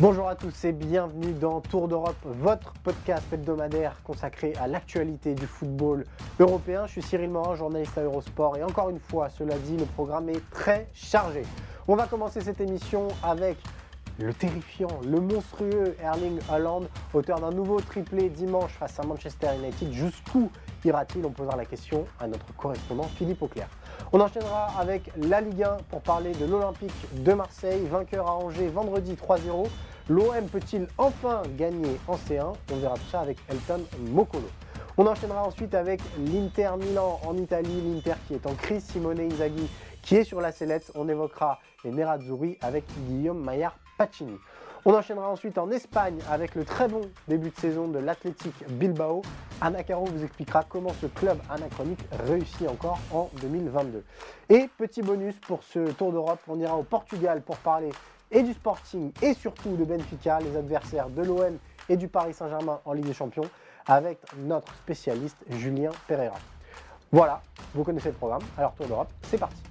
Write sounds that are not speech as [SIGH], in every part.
Bonjour à tous et bienvenue dans Tour d'Europe, votre podcast hebdomadaire consacré à l'actualité du football européen. Je suis Cyril Morin, journaliste à Eurosport et encore une fois, cela dit, le programme est très chargé. On va commencer cette émission avec le terrifiant, le monstrueux Erling Haaland, auteur d'un nouveau triplé dimanche face à Manchester United. Jusqu'où ira-t-il? On posera la question à notre correspondant Philippe Auclair. On enchaînera avec la Ligue 1 pour parler de l'Olympique de Marseille, vainqueur à Angers vendredi 3-0. L'OM peut-il enfin gagner en C1 On verra tout ça avec Elton Mokolo. On enchaînera ensuite avec l'Inter Milan en Italie, l'Inter qui est en crise, Simone Inzaghi qui est sur la sellette. On évoquera les Nerazzurri avec Guillaume Maillard Pacini. On enchaînera ensuite en Espagne avec le très bon début de saison de l'Athletic Bilbao. Anna Caro vous expliquera comment ce club anachronique réussit encore en 2022. Et petit bonus pour ce Tour d'Europe, on ira au Portugal pour parler et du Sporting et surtout de Benfica, les adversaires de l'OM et du Paris Saint-Germain en Ligue des Champions, avec notre spécialiste Julien Pereira. Voilà, vous connaissez le programme, alors Tour d'Europe, c'est parti.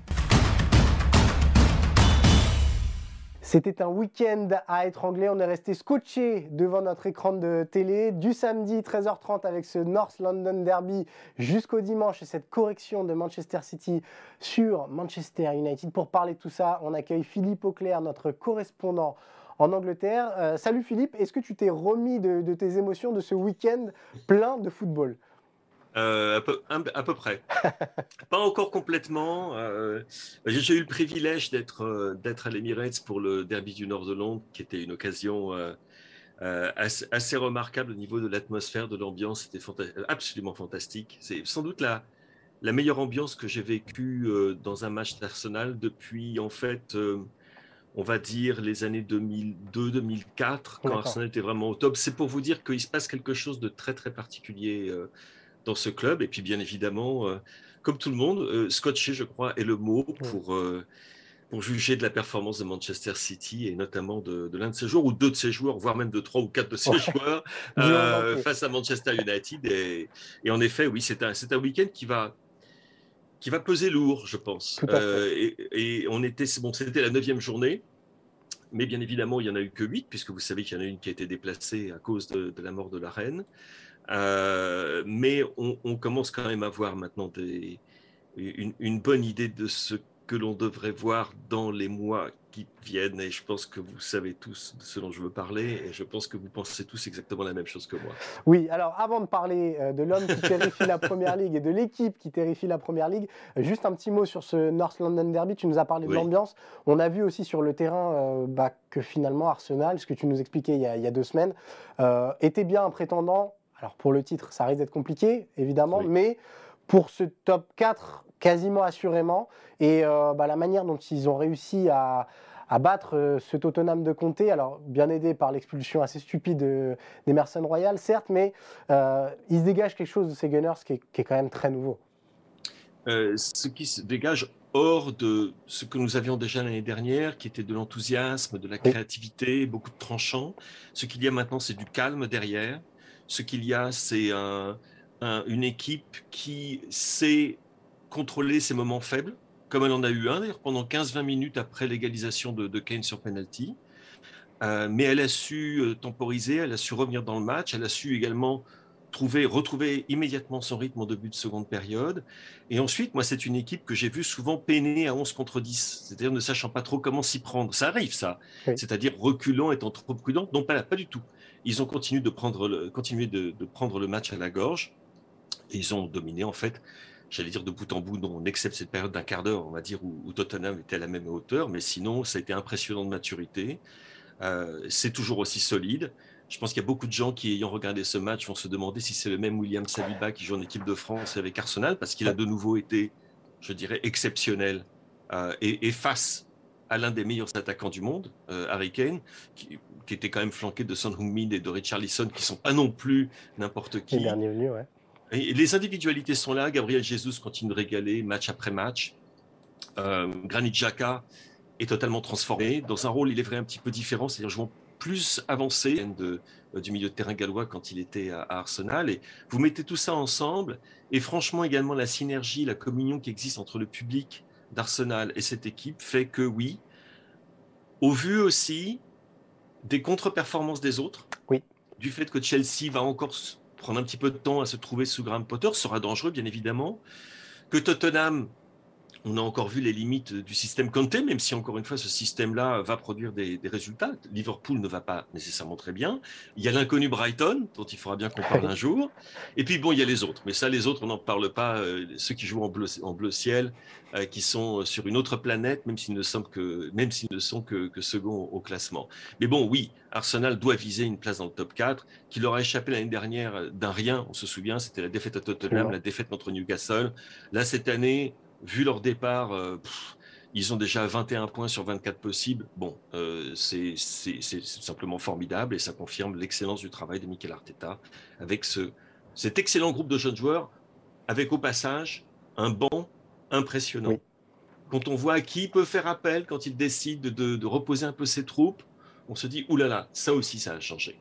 C'était un week-end à étrangler. On est resté scotché devant notre écran de télé du samedi 13h30 avec ce North London Derby jusqu'au dimanche et cette correction de Manchester City sur Manchester United. Pour parler de tout ça, on accueille Philippe Auclair, notre correspondant en Angleterre. Euh, salut Philippe, est-ce que tu t'es remis de tes émotions de ce week-end plein de football? Euh, à, peu, à, peu, près. [LAUGHS] Pas encore complètement. Euh, J'ai eu le privilège d'être euh, à l'Emirates pour le Derby du Nord de Londres, qui était une occasion euh, assez, assez, remarquable au niveau de l'atmosphère, de l'ambiance. C'était fanta absolument fantastique. C'est sans doute la, la meilleure ambiance que j'ai vécue dans un match d'Arsenal depuis, en fait, on va dire les années 2002-2004, quand Arsenal était vraiment au top. C'est pour vous dire qu'il se passe quelque chose de très, très particulier dans ce club. Et puis, bien évidemment, euh, comme tout le monde, euh, scotché, je crois, est le mot pour, euh, pour juger de la performance de Manchester City et notamment de, l'un de ses joueurs ou deux de ses joueurs, voire même de trois ou quatre de ses joueurs [LAUGHS] face à Manchester United. Et, et en effet, oui, c'est un, c'est un week-end qui va, qui va peser lourd, je pense. et, et, on était, bon, c'était la neuvième journée. Mais bien évidemment, il n'y en a eu que huit, puisque vous savez qu'il y en a une qui a été déplacée à cause de, de la mort de la reine. Euh, mais on, on, commence quand même à voir maintenant des, une, une bonne idée de ce que l'on devrait voir dans les mois qui viennent. Et je pense que vous savez tous de ce dont je veux parler. Et je pense que vous pensez tous exactement la même chose que moi. Oui, alors avant de parler euh, de l'homme qui terrifie la Première Ligue et de l'équipe qui terrifie la Première Ligue, juste un petit mot sur ce North London Derby. Tu nous as parlé de l'ambiance. On a vu aussi sur le terrain euh, bah, que finalement Arsenal, ce que tu nous expliquais il y a, il y a deux semaines, euh, était bien un prétendant alors pour le titre, ça risque d'être compliqué, évidemment, oui. mais pour ce top 4, quasiment assurément. Et euh, bah, la manière dont ils ont réussi à, à battre euh, ce Tottenham de Comté, alors bien aidé par l'expulsion assez stupide de, d'Emerson Royal, certes, mais euh, il se dégage quelque chose de ces Gunners qui est, qui est quand même très nouveau. Euh, ce qui se dégage hors de ce que nous avions déjà l'année dernière, qui était de l'enthousiasme, de la créativité, beaucoup de tranchants. Ce qu'il y a maintenant, c'est du calme derrière ce qu'il y a, c'est un, un, une équipe qui sait contrôler ses moments faibles, comme elle en a eu un d'ailleurs pendant 15-20 minutes après l'égalisation de, de, Kane sur penalty. Euh, mais elle a su euh, temporiser, elle a su revenir dans le match, elle a su également trouver, retrouver immédiatement son rythme en début de seconde période. Et ensuite, moi, c'est une équipe que j'ai vu souvent peiner à 11 contre 10, c'est-à-dire ne sachant pas trop comment s'y prendre. Ça arrive, ça. Oui. C'est-à-dire reculant, étant trop prudent. Non, pas, pas du tout. Ils ont continué de prendre le, match à la gorge. Et ils ont dominé, en fait, j'allais dire de bout en bout, non, excepte cette période d'un quart d'heure, on va dire, où, Tottenham était à la même hauteur. Mais sinon, ça a été impressionnant de maturité. Euh, c'est toujours aussi solide. Je pense qu'il y a beaucoup de gens qui, ayant regardé ce match, vont se demander si c'est le même William Saliba qui joue en équipe de France avec Arsenal, parce qu'il a de nouveau été, je dirais, exceptionnel euh, et, face à l'un des meilleurs attaquants du monde, euh, Harry Kane, qui, était quand même flanqué de Son Heung-min et de Richarlison, qui sont pas non plus n'importe qui. Venu, ouais. et les individualités sont là. Gabriel Jesus continue de régaler match après match. Euh, Granit Xhaka est totalement transformé dans un rôle, il est vrai, un petit peu différent, c'est-à-dire jouant plus avancé de, euh, du milieu de terrain gallois quand il était à, Arsenal. Et vous mettez tout ça ensemble, et franchement également la synergie, la communion qui existe entre le public d'Arsenal et cette équipe fait que oui, au vu aussi des contre-performances des autres, oui. du fait que Chelsea va encore prendre un petit peu de temps à se trouver sous Graham Potter, sera dangereux bien évidemment, que Tottenham on a encore vu les limites du système Conte, même si encore une fois ce système-là va produire des, résultats. Liverpool ne va pas nécessairement très bien. Il y a l'inconnu Brighton, dont il faudra bien qu'on parle un jour. Et puis bon, il y a les autres. Mais ça, les autres, on n'en parle pas. Euh, ceux qui jouent en bleu, en bleu ciel, euh, qui sont sur une autre planète, même s'ils ne sont que, même s'ils ne sont que, que second au classement. Mais bon, oui, Arsenal doit viser une place dans le top 4, qui leur a échappé l'année dernière d'un rien. On se souvient, c'était la défaite à Tottenham, la défaite contre Newcastle. Là, cette année, vu leur départ, euh, ils ont déjà 21 points sur 24 possibles. Bon, euh, c'est simplement formidable et ça confirme l'excellence du travail de Mikel Arteta avec ce, cet excellent groupe de jeunes joueurs, avec au passage un banc impressionnant. Quand on voit à qui peut faire appel quand il décide de, reposer un peu ses troupes, on se dit oulala, ça aussi ça a changé.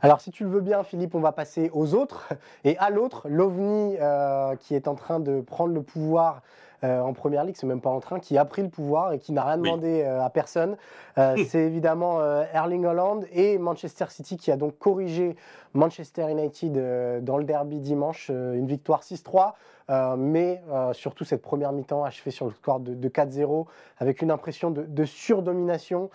Alors, si tu le veux bien, Philippe, on va passer aux autres. Et à l'autre, l'OVNI euh, qui est en train de prendre le pouvoir euh, en première ligue, c'est même pas en train, qui a pris le pouvoir et qui n'a rien demandé euh, à personne. c'est évidemment Erling Holland et Manchester City qui a donc corrigé Manchester United dans le derby dimanche. une victoire 6-3. Euh, mais euh, surtout cette première mi-temps achevée sur le score de, 4-0 avec une impression de, surdomination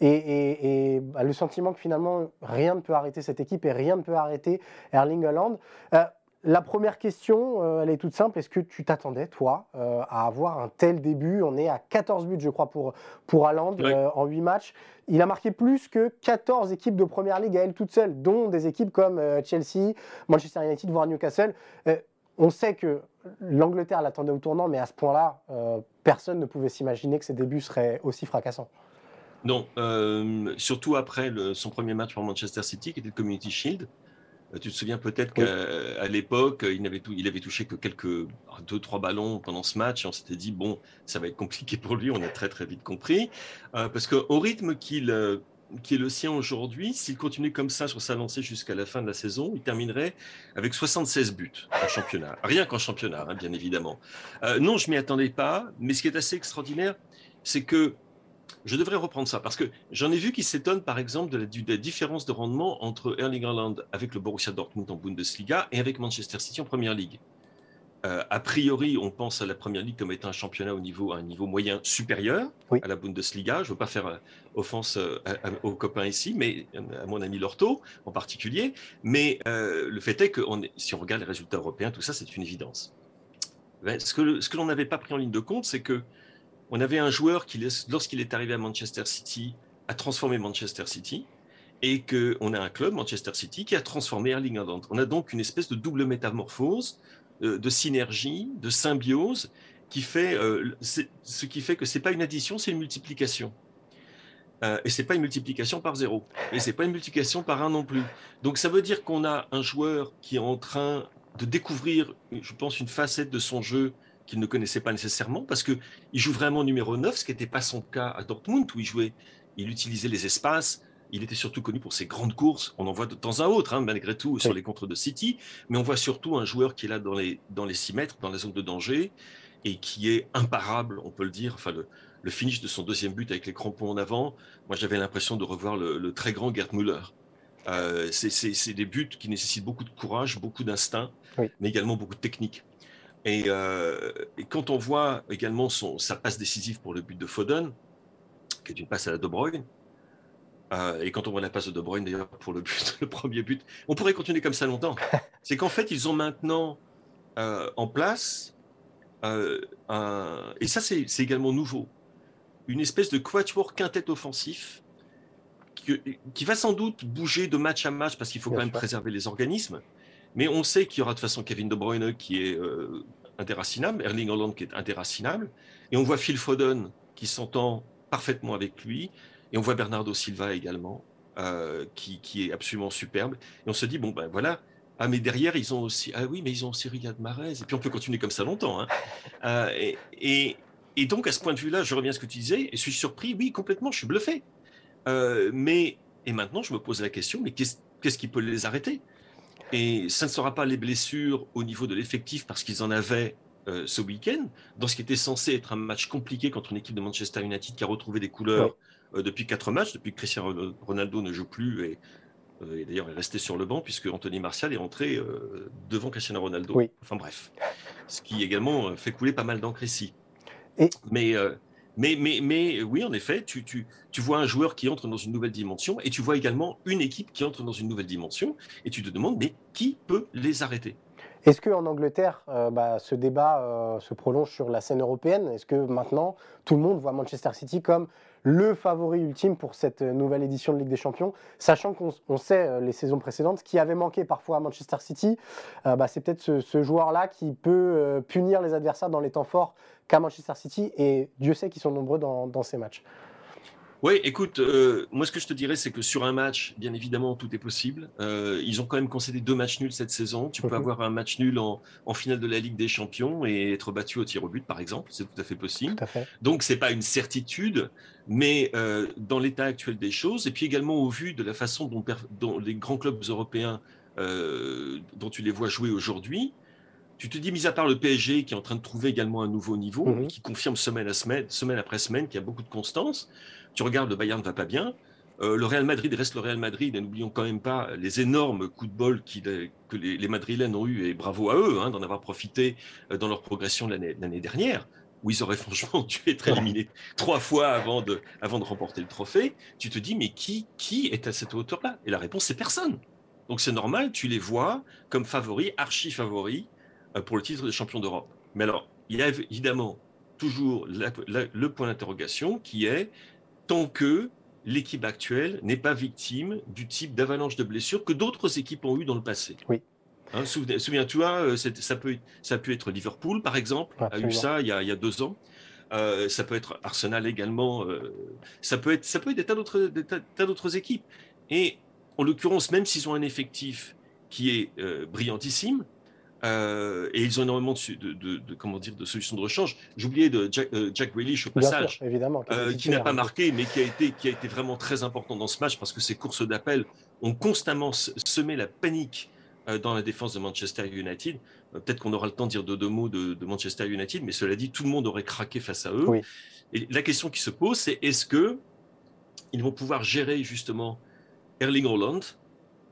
et, bah, le sentiment que finalement rien ne peut arrêter cette équipe et rien ne peut arrêter Erling Haaland. Euh, la première question, elle est toute simple. Est-ce que tu t'attendais, toi, à avoir un tel début? On est à 14 buts, je crois, pour, pour Haaland en 8 matchs. Il a marqué plus que 14 équipes de première ligue à elle toute seule, dont des équipes comme Chelsea, Manchester United, voire Newcastle on sait que l'Angleterre l'attendait au tournant, mais à ce point-là, euh, personne ne pouvait s'imaginer que ses débuts seraient aussi fracassants. Non, euh, surtout après son premier match pour Manchester City, qui était le Community Shield. Euh, tu te souviens peut-être qu'à l'époque, il n'avait il avait touché que quelques deux, trois ballons pendant ce match. Et on s'était dit, bon, ça va être compliqué pour lui. On a très, très vite compris. parce qu'au rythme qu'il qui est le sien aujourd'hui, s'il continuait comme ça sur sa lancée jusqu'à la fin de la saison, il terminerait avec 76 buts en championnat. Rien qu'en championnat, hein, bien évidemment. Euh, non, je m'y attendais pas, mais ce qui est assez extraordinaire, c'est que je devrais reprendre ça parce que j'en ai vu qui s'étonnent, par exemple, de la, différence de rendement entre Erling Haaland avec le Borussia Dortmund en Bundesliga et avec Manchester City en Première Ligue. Euh, a priori, on pense à la Première Ligue comme étant un championnat au niveau, à un niveau moyen supérieur à la Bundesliga. Je ne veux pas faire euh, offense euh, aux copains ici, mais à mon ami Lorto en particulier. Mais le fait est que si on regarde les résultats européens, tout ça, c'est une évidence. Ben, ce que, ce que l'on n'avait pas pris en ligne de compte, c'est que on avait un joueur qui, lorsqu'il est arrivé à Manchester City, a transformé Manchester City et qu'on a un club, Manchester City, qui a transformé Erling Haaland. On a donc une espèce de double métamorphose euh, de synergie, de symbiose, qui fait, euh, ce qui fait que ce n'est pas une addition, c'est une multiplication. Euh, et ce n'est pas une multiplication par zéro. Et ce n'est pas une multiplication par un non plus. Donc ça veut dire qu'on a un joueur qui est en train de découvrir, je pense, une facette de son jeu qu'il ne connaissait pas nécessairement, parce qu'il joue vraiment numéro 9, ce qui n'était pas son cas à Dortmund, où il jouait, il utilisait les espaces, il était surtout connu pour ses grandes courses. On en voit de temps à autre, hein, malgré tout, sur les contres de City. Mais on voit surtout un joueur qui est là dans les, dans les 6 mètres, dans la zone de danger, et qui est imparable, on peut le dire. Enfin, le, finish de son deuxième but avec les crampons en avant, moi j'avais l'impression de revoir le, très grand Gerd Müller. Euh, c'est des buts qui nécessitent beaucoup de courage, beaucoup d'instinct, mais également beaucoup de technique. Euh, et, quand on voit également son, sa passe décisive pour le but de Foden, qui est une passe à la De Bruyne, euh, et quand on voit la passe de De Bruyne, d'ailleurs, pour le, but, [LAUGHS] le premier but, on pourrait continuer comme ça longtemps. [LAUGHS] C'est qu'en fait, ils ont maintenant euh, en place, un, et ça c'est également nouveau, une espèce de quatuor quintet offensif qui, va sans doute bouger de match à match parce qu'il faut quand même préserver les organismes. Mais on sait qu'il y aura de toute façon Kevin De Bruyne qui est euh, indéracinable, Erling Holland qui est indéracinable, et on voit Phil Foden qui s'entend parfaitement avec lui, et on voit Bernardo Silva également, euh, qui, qui, est absolument superbe. Et on se dit, bon, ben voilà, ah, mais derrière, ils ont aussi. Ah oui, mais ils ont aussi Riyad Mahrez. Et puis on peut continuer comme ça longtemps. Hein. [LAUGHS] Euh, et, et, et, donc, à ce point de vue-là, je reviens à ce que tu disais, et je suis surpris, oui, complètement, je suis bluffé. Euh, mais, et maintenant, je me pose la question, mais qu'est-ce qui peut les arrêter? Et ça ne sera pas les blessures au niveau de l'effectif, parce qu'ils en avaient euh, ce week-end, dans ce qui était censé être un match compliqué contre une équipe de Manchester United qui a retrouvé des couleurs euh, depuis quatre matchs, depuis que Cristiano Ronaldo ne joue plus et, et d'ailleurs est resté sur le banc puisque Anthony Martial est entré devant Cristiano Ronaldo. Enfin bref, ce qui également fait couler pas mal d'encre ici. Et... Mais mais, mais, mais oui, en effet, tu, tu, tu, vois un joueur qui entre dans une nouvelle dimension et tu vois également une équipe qui entre dans une nouvelle dimension et tu te demandes, mais qui peut les arrêter? Est-ce qu'en Angleterre, euh, bah, ce débat euh, se prolonge sur la scène européenne? Est-ce que maintenant, tout le monde voit Manchester City comme le favori ultime pour cette nouvelle édition de Ligue des Champions, sachant qu'on sait euh, les saisons précédentes, ce qui avait manqué parfois à Manchester City, bah, c'est peut-être ce, joueur-là qui peut punir les adversaires dans les temps forts qu'à Manchester City, et Dieu sait qu'ils sont nombreux dans ces matchs. Oui, écoute, euh, moi ce que je te dirais, c'est que sur un match, bien évidemment, tout est possible. Euh, ils ont quand même concédé deux matchs nuls cette saison. Tu peux mhm. avoir un match nul en, finale de la Ligue des Champions et être battu au tir au but, par exemple. C'est tout à fait possible. À fait. Donc c'est pas une certitude, mais euh, dans l'état actuel des choses, et puis également au vu de la façon dont, les grands clubs européens, dont tu les vois jouer aujourd'hui, tu te dis, mis à part le PSG qui est en train de trouver également un nouveau niveau, mhm. qui confirme semaine, à semaine, semaine après semaine qu'il y a beaucoup de constance, tu regardes, le Bayern ne va pas bien. Euh, le Real Madrid reste le Real Madrid, et n'oublions quand même pas les énormes coups de bol que les, Madrilènes ont eu, et bravo à eux hein, d'en avoir profité euh, dans leur progression l'année dernière, où ils auraient [LAUGHS] franchement dû être éliminés trois fois avant de, avant de remporter le trophée. Tu te dis, mais qui, qui est à cette hauteur-là? Et la réponse, c'est personne. Donc c'est normal, tu les vois comme favoris, archi favoris, euh, pour le titre de champion d'Europe. Mais alors, il y a évidemment toujours le point d'interrogation qui est tant que l'équipe actuelle n'est pas victime du type d'avalanche de blessures que d'autres équipes ont eu dans le passé. Oui. Hein, Souviens-toi, euh, ça, peut, ça être Liverpool, par exemple, a eu ça il y a, deux ans. Euh, ça peut être Arsenal également. Euh, ça peut être, ça peut être des tas d'autres équipes. Et en l'occurrence, même s'ils ont un effectif qui est brillantissime, euh, et ils ont énormément de, de, comment dire, de solutions de rechange. J'oubliais de Jack, euh, Jack Grealish au passage, évidemment, euh, qui n'a pas marqué, mais qui a, été, qui a été vraiment très important dans ce match parce que ses courses d'appel ont constamment semé la panique dans la défense de Manchester United. Peut-être qu'on aura le temps de dire deux, mots de, Manchester United, mais cela dit, tout le monde aurait craqué face à eux. Et la question qui se pose, c'est est-ce que ils vont pouvoir gérer justement Erling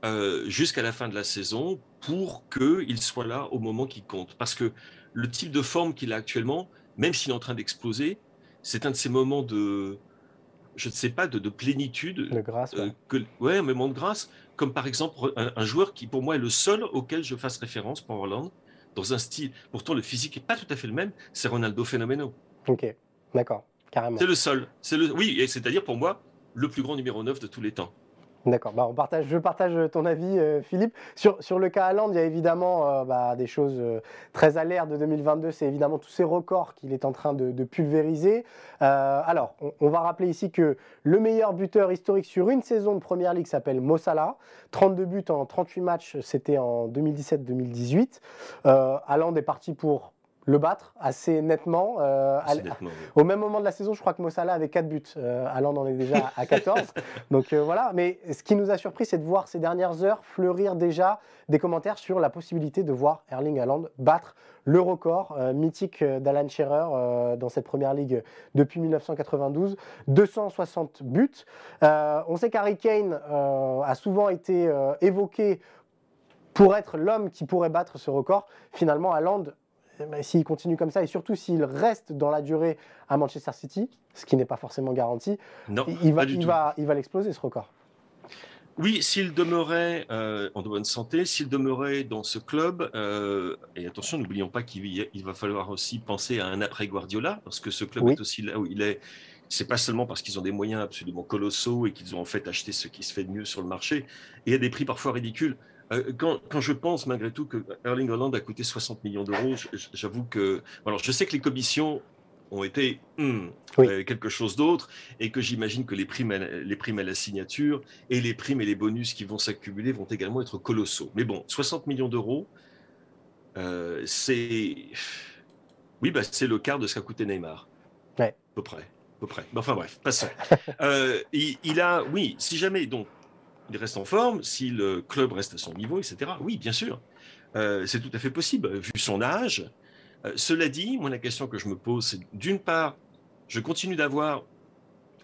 Holland jusqu'à la fin de la saison pour qu'il soit là au moment qui compte. Parce que le type de forme qu'il a actuellement, même s'il est en train d'exploser, c'est un de ces moments de, je ne sais pas, de, plénitude. De grâce. Euh, ouais. un moment de grâce. Comme par exemple un, joueur qui, pour moi, est le seul auquel je fasse référence pour Hollande, dans un style. Pourtant, le physique n'est pas tout à fait le même. C'est Ronaldo Fenomeno. Ok, d'accord, carrément. C'est le seul. C'est le, oui, c'est-à-dire pour moi, le plus grand numéro 9 de tous les temps. D'accord, bah partage, je partage ton avis, euh, Philippe. Sur, le cas Haaland, il y a évidemment euh, bah, des choses euh, très à l'air de 2022, c'est évidemment tous ces records qu'il est en train de, pulvériser. alors, on, va rappeler ici que le meilleur buteur historique sur une saison de Première Ligue s'appelle Mossala. 32 buts en 38 matchs, c'était en 2017-2018. Haaland est parti pour le battre assez nettement. Euh, au même moment de la saison, je crois que Mossala avait 4 buts. Euh, Allende en est déjà à 14. [LAUGHS] Donc euh, voilà. Mais ce qui nous a surpris, c'est de voir ces dernières heures fleurir déjà des commentaires sur la possibilité de voir Erling Haaland battre le record euh, mythique d'Alan Shearer dans cette première ligue depuis 1992. 260 buts. on sait qu'Harry Kane a souvent été évoqué pour être l'homme qui pourrait battre ce record. Finalement, Haaland s'il continue comme ça, et surtout s'il reste dans la durée à Manchester City, ce qui n'est pas forcément garanti, il, va, il, va, il va l'exploser ce record. Oui, s'il demeurait euh, en bonne santé, s'il demeurait dans ce club, euh, et attention, n'oublions pas qu'il il va falloir aussi penser à un après Guardiola, parce que ce club est aussi là où il est c'est pas seulement parce qu'ils ont des moyens absolument colossaux et qu'ils ont en fait acheté ce qui se fait de mieux sur le marché et à des prix parfois ridicules. Euh, quand, quand, je pense malgré tout que Erling Holland a coûté 60 millions d'euros, j'avoue que. Alors, je sais que les commissions ont été hmm, euh, quelque chose d'autre et que j'imagine que les primes, à, les primes à la signature et les primes et les bonus qui vont s'accumuler vont également être colossaux. Mais bon, 60 millions d'euros, euh, c'est. Oui, bah, c'est le quart de ce qu'a coûté Neymar. Ouais. À peu près. À peu près. Enfin bref, passons. euh, il, il, a, oui, si jamais donc il reste en forme, si le club reste à son niveau, etc. Oui, bien sûr, euh, c'est tout à fait possible vu son âge. Euh, cela dit, moi la question que je me pose, c'est d'une part, je continue d'avoir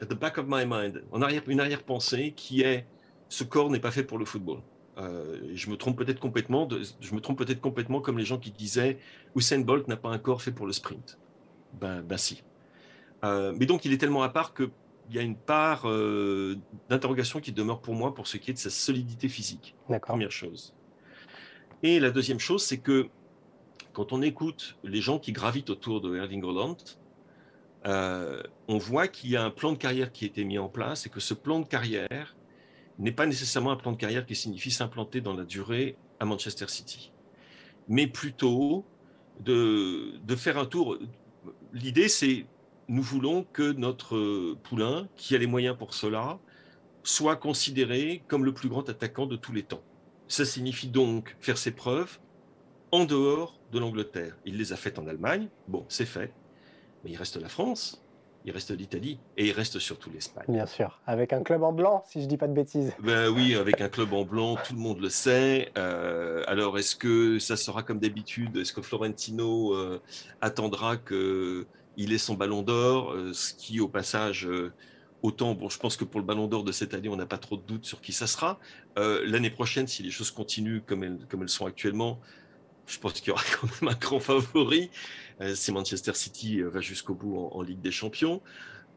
at the back of my mind arrière, une arrière-pensée qui est ce corps n'est pas fait pour le football. Euh, je me trompe peut-être complètement. Je me trompe peut-être complètement comme les gens qui disaient Usain Bolt n'a pas un corps fait pour le sprint. Ben, ben si. Mais donc il est tellement à part qu'il y a une part euh, d'interrogation qui demeure pour moi pour ce qui est de sa solidité physique. Première chose. Et la deuxième chose, c'est que quand on écoute les gens qui gravitent autour de Erling Holland, euh, on voit qu'il y a un plan de carrière qui a été mis en place et que ce plan de carrière n'est pas nécessairement un plan de carrière qui signifie s'implanter dans la durée à Manchester City, mais plutôt de, de faire un tour. L'idée, c'est nous voulons que notre poulain, qui a les moyens pour cela, soit considéré comme le plus grand attaquant de tous les temps. Ça signifie donc faire ses preuves en dehors de l'Angleterre. Il les a faites en Allemagne, bon, c'est fait, mais il reste la France, il reste l'Italie et il reste surtout l'Espagne. Bien sûr, avec un club en blanc, si je dis pas de bêtises. Ben oui, avec un club en blanc, tout le monde le sait. Euh, alors, est-ce que ça sera comme d'habitude? Est-ce que Florentino euh, attendra que il ait son ballon d'or, euh, ce qui au passage, euh, autant, bon, je pense que pour le ballon d'or de cette année, on n'a pas trop de doutes sur qui ça sera. Euh, l'année prochaine, si les choses continuent comme elles, sont actuellement, je pense qu'il y aura [LAUGHS] quand même un grand favori. si Manchester City va jusqu'au bout en, en, Ligue des Champions.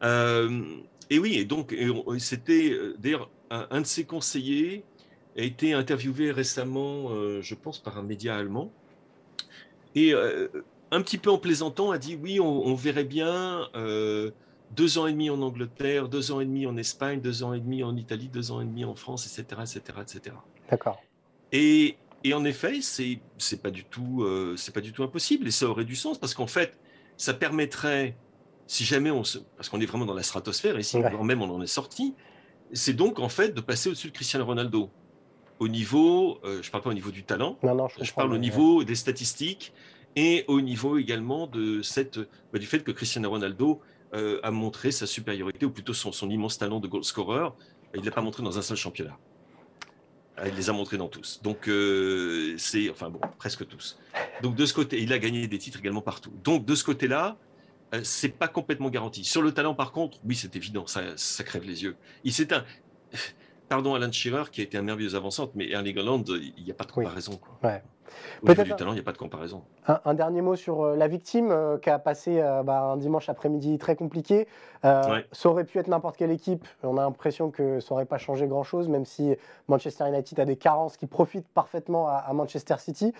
et oui, et donc, c'était d'ailleurs un, un, de ses conseillers a été interviewé récemment, je pense, par un média allemand. Et un petit peu en plaisantant, a dit oui, on, on verrait bien euh, deux ans et demi en Angleterre, deux ans et demi en Espagne, deux ans et demi en Italie, deux ans et demi en France, etc., etc., etc. D'accord. Et, et, en effet, c'est c'est pas du tout euh, c'est pas du tout impossible et ça aurait du sens parce qu'en fait, ça permettrait, si jamais on se, parce qu'on est vraiment dans la stratosphère ici, ouais. même on en est sorti, c'est donc en fait de passer au-dessus de Cristiano Ronaldo au niveau, euh, je parle pas au niveau du talent, non, non, je, je parle au niveau ouais. des statistiques et au niveau également de cette, bah, du fait que Cristiano Ronaldo euh, a montré sa supériorité, ou plutôt son, son immense talent de goal scorer. Il ne l'a pas montré dans un seul championnat. Ah, il les a montrés dans tous. Donc, euh, c'est, enfin bon, presque tous. Donc, de ce côté, il a gagné des titres également partout. Donc, de ce côté-là, euh, c'est pas complètement garanti. Sur le talent, par contre, oui, c'est évident, ça, ça crève les yeux. Il s'est un. Pardon, Alan Shearer, qui a été un merveilleux avancante, mais Erling Holland, il n'y a pas de comparaison. Quoi. Ouais. Peut-être du talent, il n'y a pas de comparaison. Un, un dernier mot sur euh, la victime euh, qui a passé euh, bah, un dimanche après-midi très compliqué. Ouais. Ça aurait pu être n'importe quelle équipe. On a l'impression que ça n'aurait pas changé grand-chose, même si Manchester United a des carences qui profitent parfaitement à, à Manchester City.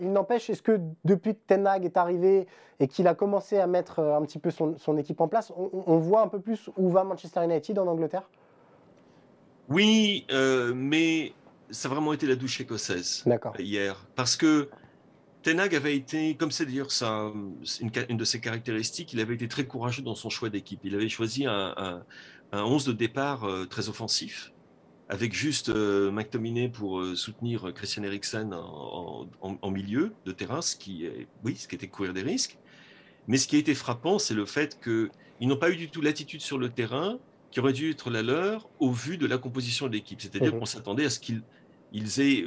Il n'empêche, est-ce que depuis que Ten Hag est arrivé et qu'il a commencé à mettre un petit peu son, son équipe en place, on, on, voit un peu plus où va Manchester United en Angleterre? Oui, euh, mais ça a vraiment été la douche écossaise hier. Parce que Tenag avait été, comme c'est d'ailleurs une, une, de ses caractéristiques, il avait été très courageux dans son choix d'équipe. Il avait choisi un, un, un 11 de départ euh, très offensif, avec juste euh, McTominay pour euh, soutenir Christian Eriksen en, en, en, milieu de terrain, ce qui, est, oui, ce qui était courir des risques. Mais ce qui a été frappant, c'est le fait qu'ils n'ont pas eu du tout l'attitude sur le terrain qui aurait dû être la leur au vu de la composition de l'équipe. C'est-à-dire mmh. qu'on s'attendait à ce qu'ils ils aient,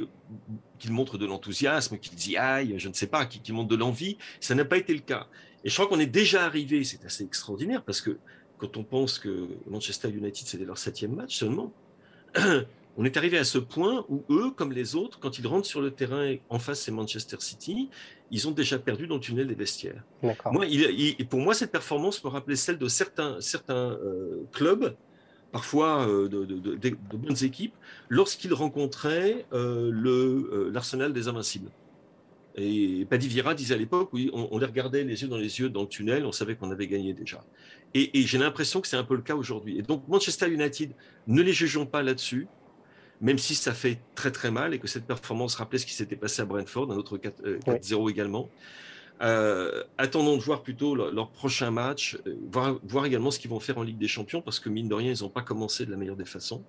qu'ils montrent de l'enthousiasme, qu'ils y aillent, je ne sais pas, qu'ils montrent de l'envie. Ça n'a pas été le cas. Et je crois qu'on est déjà arrivé, c'est assez extraordinaire, parce que quand on pense que Manchester United, c'était leur septième match seulement, [CLEARS THROAT] on est arrivé à ce point où eux, comme les autres, quand ils rentrent sur le terrain en face, c'est Manchester City, ils ont déjà perdu dans le tunnel des vestiaires. Moi, il, il, pour moi, cette performance me rappelait celle de certains, certains euh, clubs parfois euh, de, de, de, de, bonnes équipes, lorsqu'ils rencontraient euh, euh, l'Arsenal des Invincibles. Et Paddy Vieira disait à l'époque, oui, on, les regardait les yeux dans les yeux dans le tunnel, on savait qu'on avait gagné déjà. Et, j'ai l'impression que c'est un peu le cas aujourd'hui. Et donc Manchester United, ne les jugeons pas là-dessus, même si ça fait très très mal et que cette performance rappelait ce qui s'était passé à Brentford, un autre 4-0 également. Euh, attendons de voir plutôt leur, prochain match, euh, voir, également ce qu'ils vont faire en Ligue des Champions, parce que mine de rien, ils n'ont pas commencé de la meilleure des façons.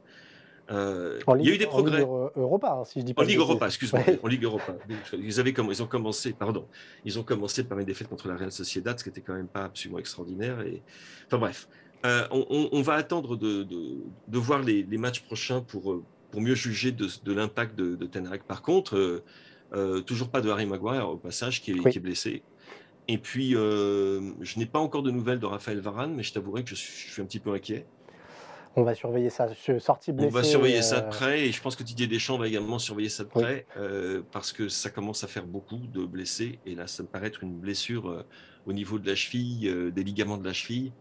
Euh, il y a eu des progrès. En Ligue Europa, hein, si je dis pas. En Ligue Europa, excuse-moi. En Ligue Europa. Ils, avaient ils ont commencé, pardon, ils ont commencé par une défaite contre la Real Sociedad, ce qui n'était quand même pas absolument extraordinaire. Et... Enfin bref, on, va attendre de, de, voir les, matchs prochains pour, pour mieux juger de, l'impact de, de Teneric. Par contre, euh, toujours pas de Harry Maguire au passage qui est, blessé. Et puis, euh, je n'ai pas encore de nouvelles de Raphaël Varane, mais je t'avouerai que je suis, un petit peu inquiet. On va surveiller ça, sortie blessée. On va surveiller ça de euh, près et je pense que Didier Deschamps va également surveiller ça de près parce que ça commence à faire beaucoup de blessés et là, ça me paraît être une blessure au niveau de la cheville, des ligaments de la cheville.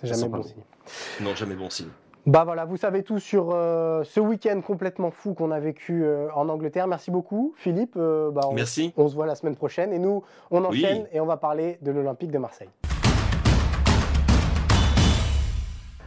C'est jamais bon signe. Non, jamais bon signe. Bah voilà, vous savez tout sur euh, ce week-end complètement fou qu'on a vécu euh, en Angleterre. Merci beaucoup, Philippe. Euh, bah, on, Merci. On se voit la semaine prochaine et nous, on enchaîne et on va parler de l'Olympique de Marseille.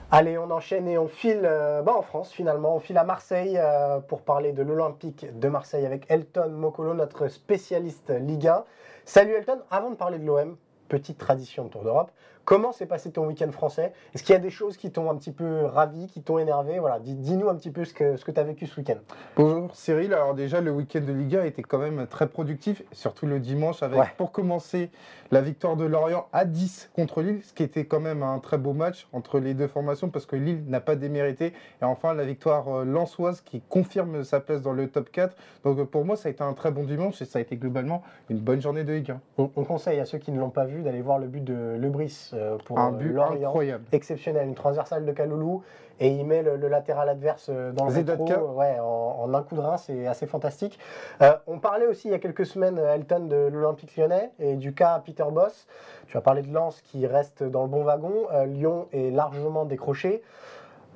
Allez, on enchaîne et on file bah, en France finalement. On file à Marseille pour parler de l'Olympique de Marseille avec Elton Mokolo, notre spécialiste Ligue 1. Salut Elton, avant de parler de l'OM, petite tradition de Tour d'Europe, Comment s'est passé ton week-end français? Est-ce qu'il y a des choses qui t'ont un petit peu ravi, qui t'ont énervé? Voilà, dis-nous un petit peu ce que, ce que tu as vécu ce week-end. Bonjour Cyril, alors déjà le week-end de Liga était quand même très productif, surtout le dimanche avec pour commencer la victoire de Lorient à 10 contre Lille, ce qui était quand même un très beau match entre les deux formations parce que Lille n'a pas démérité. Et enfin la victoire euh, lançoise qui confirme sa place dans le top 4. Donc euh, pour moi ça a été un très bon dimanche et ça a été globalement une bonne journée de Ligue 1. On, on conseille à ceux qui ne l'ont pas vu d'aller voir le but de Lebris pour un euh, but incroyable. Exceptionnel, une transversale de Kaloulou et il met le, latéral adverse euh, dans le rétro, ouais, en, un coup de rein, c'est assez fantastique. on parlait aussi il y a quelques semaines, Elton, de l'Olympique lyonnais et du cas Peter Boss. Tu as parlé de Lens qui reste dans le bon wagon. Lyon est largement décroché.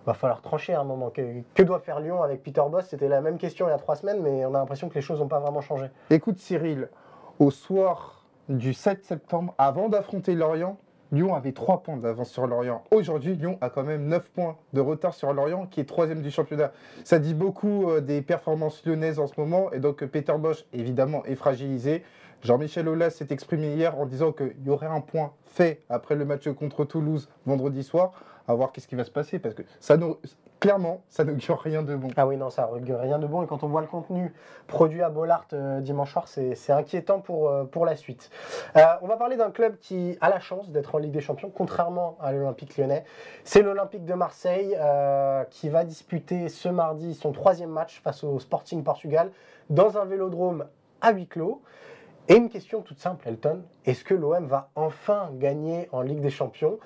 Va falloir trancher à un moment. Que, que doit faire Lyon avec Peter Boss? C'était la même question il y a trois semaines, mais on a l'impression que les choses n'ont pas vraiment changé. Écoute Cyril, au soir du 7 septembre, avant d'affronter Lorient, Lyon avait 3 points d'avance sur Lorient. Aujourd'hui, Lyon a quand même 9 points de retard sur Lorient, qui est troisième du championnat. Ça dit beaucoup euh, des performances lyonnaises en ce moment. Et donc, Peter Bosch, évidemment, est fragilisé. Jean-Michel Aulas s'est exprimé hier en disant qu'il y aurait un point fait après le match contre Toulouse vendredi soir. À voir qu'est-ce qui va se passer parce que ça nous, clairement, ça n'augure rien de bon. Ah oui, non, ça n'augure rien de bon. Et quand on voit le contenu produit à Bollard euh, dimanche soir, c'est inquiétant pour, euh, pour la suite. Euh, on va parler d'un club qui a la chance d'être en Ligue des Champions, contrairement à l'Olympique lyonnais. C'est l'Olympique de Marseille qui va disputer ce mardi son troisième match face au Sporting Portugal dans un vélodrome à huis clos. Et une question toute simple, Elton, est-ce que l'OM va enfin gagner en Ligue des Champions?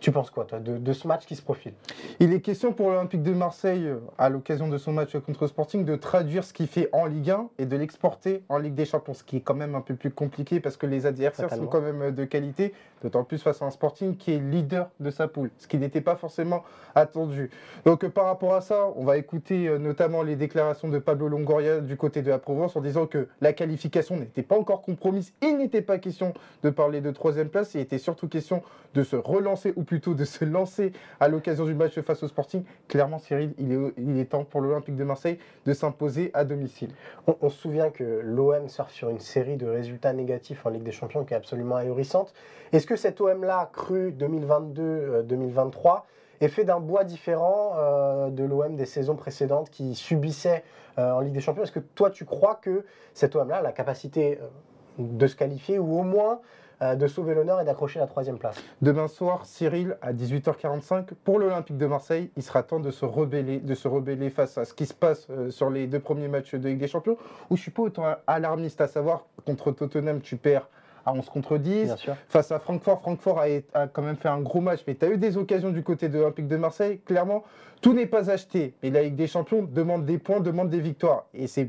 Tu penses quoi, toi, de, ce match qui se profile? Il est question pour l'Olympique de Marseille, euh, à l'occasion de son match contre Sporting, de traduire ce qu'il fait en Ligue 1 et de l'exporter en Ligue des Champions, ce qui est quand même un peu plus compliqué parce que les adversaires sont quand même de qualité, d'autant plus face à un Sporting qui est leader de sa poule, ce qui n'était pas forcément attendu. Donc euh, par rapport à ça, on va écouter euh, notamment les déclarations de Pablo Longoria du côté de la Provence en disant que la qualification n'était pas encore compromise, il n'était pas question de parler de troisième place, il était surtout question de se relancer ou plutôt de se lancer à l'occasion du match face au Sporting. Clairement, Cyril, il est, temps pour l'Olympique de Marseille de s'imposer à domicile. On, se souvient que l'OM sort sur une série de résultats négatifs en Ligue des Champions qui est absolument ahurissante. Est-ce que cet OM-là, cru 2022-2023, euh, est fait d'un bois différent euh, de l'OM des saisons précédentes qui subissait euh, en Ligue des Champions Est-ce que toi, tu crois que cet OM-là a la capacité de se qualifier ou au moins de sauver l'honneur et d'accrocher la troisième place? Demain soir, Cyril, à 18h45, pour l'Olympique de Marseille, il sera temps de se rebeller, de se rebeller face à ce qui se passe sur les deux premiers matchs de Ligue des Champions, où je suis pas autant alarmiste, à savoir contre Tottenham, tu perds à 11 contre 10. Face à Francfort, Francfort a, quand même fait un gros match, mais tu as eu des occasions du côté de l'Olympique de Marseille. Clairement, tout n'est pas acheté. Mais la Ligue des Champions demande des points, demande des victoires. Et c'est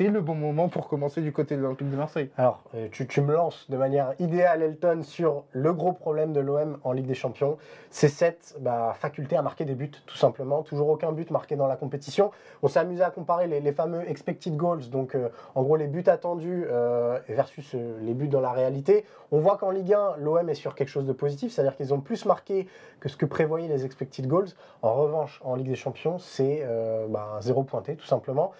le bon moment pour commencer du côté de l'Olympique de Marseille. Alors, euh, tu, me lances de manière idéale, Elton, sur le gros problème de l'OM en Ligue des Champions. C'est cette bah, faculté à marquer des buts, tout simplement. Toujours aucun but marqué dans la compétition. On s'est amusé à comparer les, fameux expected goals, donc euh, en gros les buts attendus euh, versus les buts dans la réalité. On voit qu'en Ligue 1, l'OM est sur quelque chose de positif, c'est-à-dire qu'ils ont plus marqué que ce que prévoyaient les expected goals. En revanche, en Ligue des Champions, c'est euh, bah, zéro pointé, tout simplement.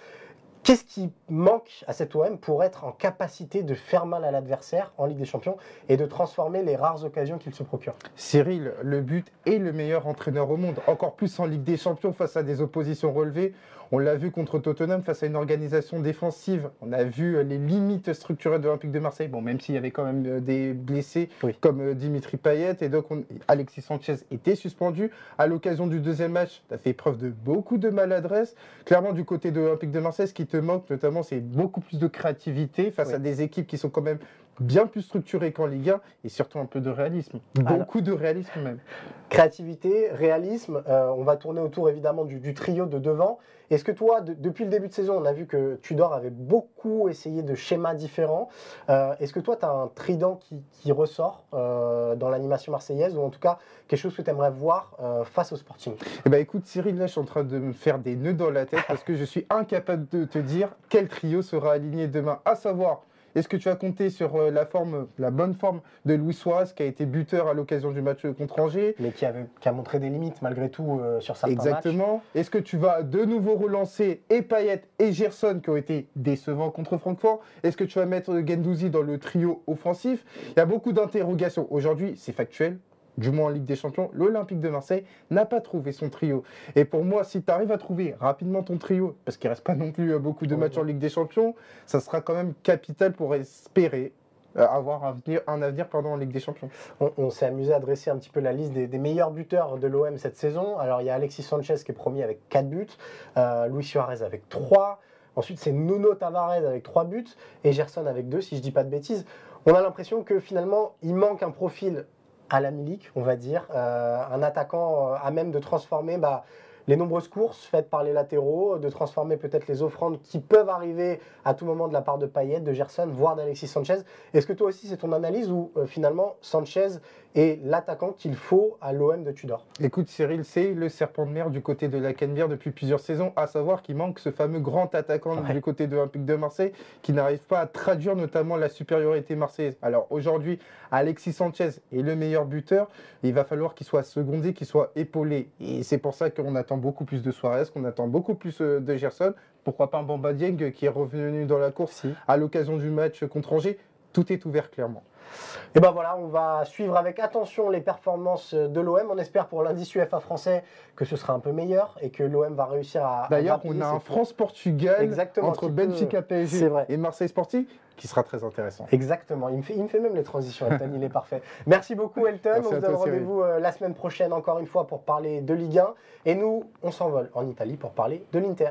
Qu'est-ce qui manque à cet OM pour être en capacité de faire mal à l'adversaire en Ligue des Champions et de transformer les rares occasions qu'il se procure? Cyril, le but est le meilleur entraîneur au monde, encore plus en Ligue des Champions face à des oppositions relevées. On l'a vu contre Tottenham face à une organisation défensive. On a vu euh, les limites structurelles de l'Olympique de Marseille. Bon, même s'il y avait quand même euh, des blessés comme euh, Dimitri Payet et donc Alexis Sanchez était suspendu. À l'occasion du deuxième match, tu as fait preuve de beaucoup de maladresse. Clairement, du côté de l'Olympique de Marseille, ce qui te manque notamment, c'est beaucoup plus de créativité face à des équipes qui sont quand même bien plus structurées qu'en Ligue 1 et surtout un peu de réalisme. Beaucoup de réalisme même. Créativité, réalisme, on va tourner autour évidemment du trio de devant. Est-ce que toi, depuis le début de saison, on a vu que Tudor avait beaucoup essayé de schémas différents. Euh, est-ce que toi, tu as un trident qui, ressort euh, dans l'animation marseillaise ou en tout cas quelque chose que tu aimerais voir euh, face au Sporting? Eh ben, écoute, Cyril, là, je suis en train de me faire des nœuds dans la tête parce que je suis incapable de te dire quel trio sera aligné demain, à savoir est-ce que tu as compté sur euh, la forme, la bonne forme de Louis Suarez qui a été buteur à l'occasion du match contre Angers? Mais qui, a montré des limites malgré tout euh, sur certains Exactement. Est-ce que tu vas de nouveau relancer et Payet et Gerson qui ont été décevants contre Francfort? Est-ce que tu vas mettre Gendouzi dans le trio offensif? Il y a beaucoup d'interrogations. Aujourd'hui, c'est factuel du moins en Ligue des Champions, l'Olympique de Marseille n'a pas trouvé son trio. Et pour moi, si tu arrives à trouver rapidement ton trio, parce qu'il ne reste pas non plus euh, beaucoup de matchs en Ligue des Champions, ça sera quand même capital pour espérer euh, avoir un avenir, un avenir en Ligue des Champions. On, s'est amusé à dresser un petit peu la liste des, meilleurs buteurs de l'OM cette saison. Alors il y a Alexis Sanchez qui est premier avec 4 buts, euh, Luis Suarez avec 3, ensuite c'est Nuno Tavares avec 3 buts et Gerson avec 2 si je dis pas de bêtises. On a l'impression que finalement il manque un profil à la Milik, on va dire. Euh, un attaquant euh, à même de transformer bah, les nombreuses courses faites par les latéraux, de transformer peut-être les offrandes qui peuvent arriver à tout moment de la part de Payet, de Gerson, voire d'Alexis Sanchez. Est-ce que toi aussi c'est ton analyse ou euh, finalement Sanchez est l'attaquant qu'il faut à l'OM de Tudor Écoute Cyril, c'est le serpent de mer du côté de la Canebière depuis plusieurs saisons, à savoir qu'il manque ce fameux grand attaquant du côté de l'Olympique de Marseille qui n'arrive pas à traduire notamment la supériorité marseillaise. Alors aujourd'hui, Alexis Sanchez est le meilleur buteur, il va falloir qu'il soit secondé, qu'il soit épaulé. Et c'est pour ça qu'on attend beaucoup plus de Suarez, qu'on attend beaucoup plus euh, de Gerson. Pourquoi pas un Bamba Dieng qui est revenu dans la course à l'occasion du match contre Angers Tout est ouvert clairement. Et ben voilà, on va suivre avec attention les performances de l'OM. On espère pour l'indice UEFA français que ce sera un peu meilleur et que l'OM va réussir à. D'ailleurs, on a un France-Portugal entre Benfica PSG et Marseille Sportif qui sera très intéressant. Exactement. Il me fait, il me fait même les transitions, Elton. il est parfait. Merci beaucoup, Elton. on vous donne rendez-vous euh, la semaine prochaine, encore une fois, pour parler de Ligue 1. Et nous, on s'envole en Italie pour parler de l'Inter.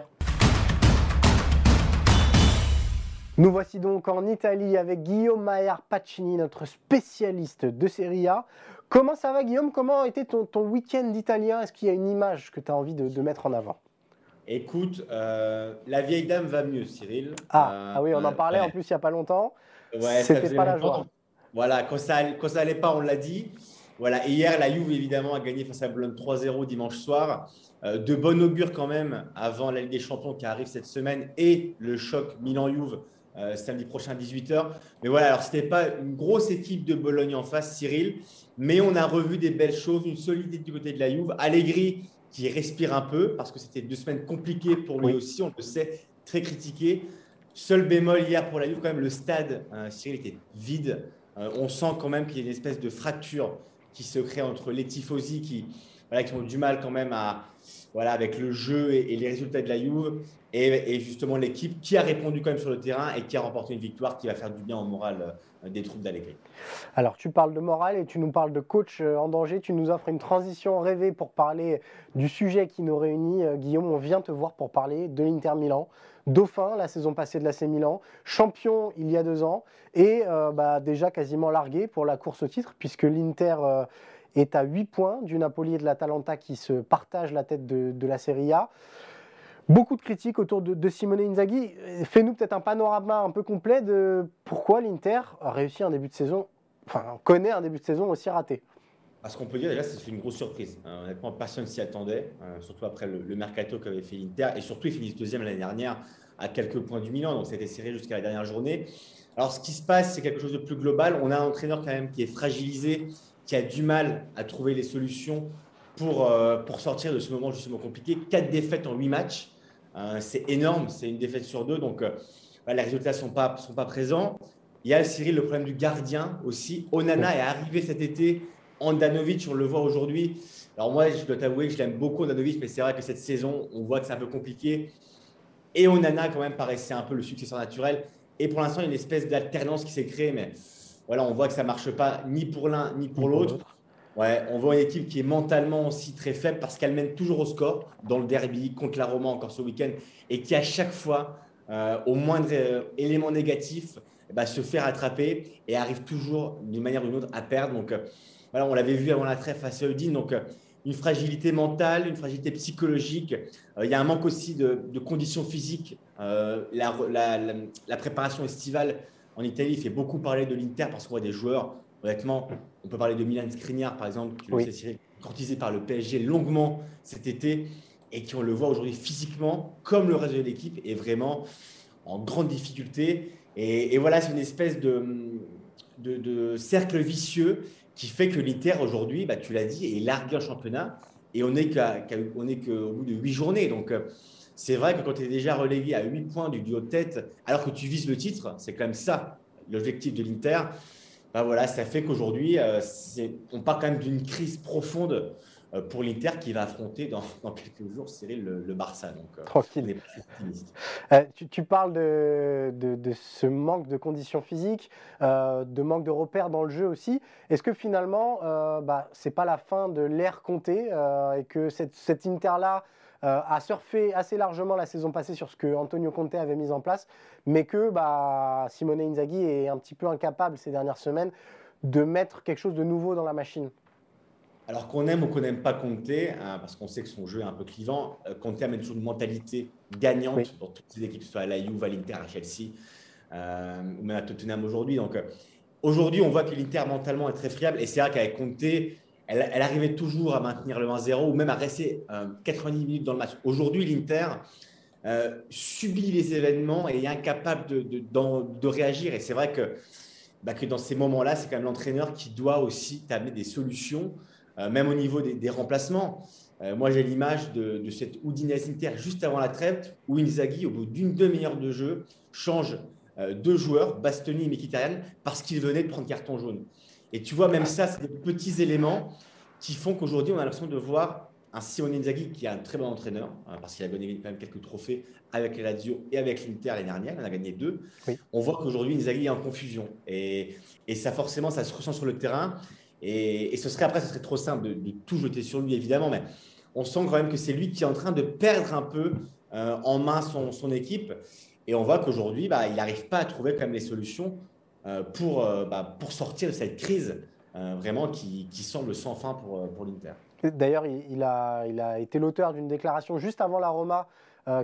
Nous voici donc en Italie avec Guillaume Maher Pacini, notre spécialiste de Serie A. Comment ça va Guillaume? Comment a été ton, week-end italien? Est-ce qu'il y a une image que tu as envie de, mettre en avant? Écoute, euh, la vieille dame va mieux, Cyril. Ah, euh, ah oui, on en parlait en plus il n'y a pas longtemps. Ouais, C'était pas la joie. Voilà, quand ça, quand ça allait pas, on l'a dit. Voilà, hier, la Juve évidemment a gagné face à Bologne 3-0 dimanche soir. Euh, de bon augure quand même avant la Ligue des Champions qui arrive cette semaine et le choc Milan-Juve euh, samedi prochain 18h. Mais voilà, alors ce n'était pas une grosse équipe de Bologne en face, Cyril, mais on a revu des belles choses, une solidité du côté de la Juve. Allegri qui respire un peu parce que c'était deux semaines compliquées pour lui aussi, on le sait, très critiqué. Seul bémol hier pour la Juve, quand même, le stade, euh, Cyril, était vide. Euh, on sent quand même qu'il y a une espèce de fracture qui se crée entre les tifosi qui, voilà, qui ont du mal quand même à, voilà, avec le jeu et, les résultats de la Juve. Et, justement l'équipe qui a répondu quand même sur le terrain et qui a remporté une victoire qui va faire du bien au moral euh, des troupes d'Allegri. Alors tu parles de morale et tu nous parles de coach euh, en danger. Tu nous offres une transition rêvée pour parler du sujet qui nous réunit. Euh, Guillaume, on vient te voir pour parler de l'Inter Milan. Dauphin la saison passée de l'AC Milan, champion il y a deux ans et bah, déjà quasiment largué pour la course au titre puisque l'Inter est à 8 points du Napoli et de l'Atalanta qui se partagent la tête de, la Serie A. Beaucoup de critiques autour de, Simone Inzaghi. Fais-nous peut-être un panorama un peu complet de pourquoi l'Inter a réussi un début de saison, enfin connaît un début de saison aussi raté. Ce qu'on peut dire déjà, c'est une grosse surprise. Euh, honnêtement, personne s'y attendait, euh, surtout après le, mercato qu'avait fait l'Inter. Et surtout, ils finissent deuxième l'année dernière à quelques points du Milan. Donc, c'était serré jusqu'à la dernière journée. Alors, ce qui se passe, c'est quelque chose de plus global. On a un entraîneur quand même qui est fragilisé, qui a du mal à trouver les solutions pour, euh, pour sortir de ce moment justement compliqué. Quatre défaites en huit matchs, euh, c'est énorme, c'est une défaite sur deux, donc euh, les résultats ne sont pas, sont pas présents. Il y a Cyril le problème du gardien aussi. Onana est arrivé cet été. Andanovic, on le voit aujourd'hui. Alors moi, je dois t'avouer que je l'aime beaucoup, Andanovic, mais c'est vrai que cette saison, on voit que c'est un peu compliqué. Et Onana, quand même, paraissait un peu le successeur naturel. Et pour l'instant, il y a une espèce d'alternance qui s'est créée, mais voilà, on voit que ça ne marche pas ni pour l'un ni pour l'autre. Ouais, on voit une équipe qui est mentalement aussi très faible parce qu'elle mène toujours au score dans le derby contre la Roma encore ce week-end et qui à chaque fois, euh, au moindre euh, élément négatif, eh ben, se fait rattraper et arrive toujours d'une manière ou d'une autre à perdre. Donc euh, voilà, on l'avait vu avant la trêve face à Udine. Donc une fragilité mentale, une fragilité psychologique. il y a un manque aussi de, conditions physiques. la, préparation estivale en Italie, fait beaucoup parler de l'Inter parce qu'on voit des joueurs, honnêtement, on peut parler de Milan Skriniar par exemple, qui oui. s'est courtisé par le PSG longuement cet été et qui, on le voit aujourd'hui physiquement, comme le reste de l'équipe, est vraiment en grande difficulté. Et, voilà, c'est une espèce de, de, cercle vicieux qui fait que l'Inter aujourd'hui, bah, tu l'as dit, est largué en championnat et on n'est qu'au bout de huit journées. Donc, euh, c'est vrai que quand tu es déjà relégué à 8 points du duo de tête, alors que tu vises le titre, c'est quand même ça l'objectif de l'Inter. Bah voilà, ça fait qu'aujourd'hui, euh, on part quand même d'une crise profonde euh, pour l'Inter qui va affronter dans, [LAUGHS] quelques jours Cyril le, Barça. Donc, euh, Tranquille. tu, parles de, de, ce manque de conditions physiques, de manque de repères dans le jeu aussi. Est-ce que finalement, bah, ce n'est pas la fin de l'ère comptée et que cette, cette Inter-là euh, a surfé assez largement la saison passée sur ce que Antonio Conte avait mis en place, mais que bah, Simone Inzaghi est un petit peu incapable ces dernières semaines de mettre quelque chose de nouveau dans la machine. Alors qu'on aime ou qu'on n'aime pas Conte, hein, parce qu'on sait que son jeu est un peu clivant, euh, Conte amène toujours une mentalité gagnante dans toutes les équipes, que ce soit à la Juve, à l'Inter, à Chelsea, euh, ou même à Tottenham aujourd'hui. Donc aujourd'hui, on voit que l'Inter mentalement est très friable, et c'est vrai qu'avec Conte, elle, arrivait toujours à maintenir le 1-0 ou même à rester 90 euh, minutes dans le match. Aujourd'hui, l'Inter euh, subit les événements et est incapable de, réagir. Et c'est vrai que, bah, que dans ces moments-là, c'est quand même l'entraîneur qui doit aussi t'amener des solutions, euh, même au niveau des, remplacements. moi, j'ai l'image de, cette Udinese Inter juste avant la trêve, où Inzaghi, au bout d'une demi-heure de jeu, change deux joueurs, Bastoni et Mkhitaryan, parce qu'il venait de prendre carton jaune. Et tu vois, même ça, c'est des petits éléments qui font qu'aujourd'hui, on a l'impression de voir un Simone Inzaghi qui est un très bon entraîneur, hein, parce qu'il a gagné quand même quelques trophées avec les Lazio et avec l'Inter l'année dernière. Il en a gagné deux. On voit qu'aujourd'hui, Inzaghi est en confusion. Et, et, ça, forcément, ça se ressent sur le terrain. Et, ce serait après, ce serait trop simple de, tout jeter sur lui, évidemment. Mais on sent quand même que c'est lui qui est en train de perdre un peu euh, en main son, son, équipe. Et on voit qu'aujourd'hui, bah, il n'arrive pas à trouver quand même les solutions pour, euh, bah, pour sortir de cette crise euh, vraiment qui, semble sans fin pour, pour l'Inter. D'ailleurs, il, a, il a été l'auteur d'une déclaration juste avant la Roma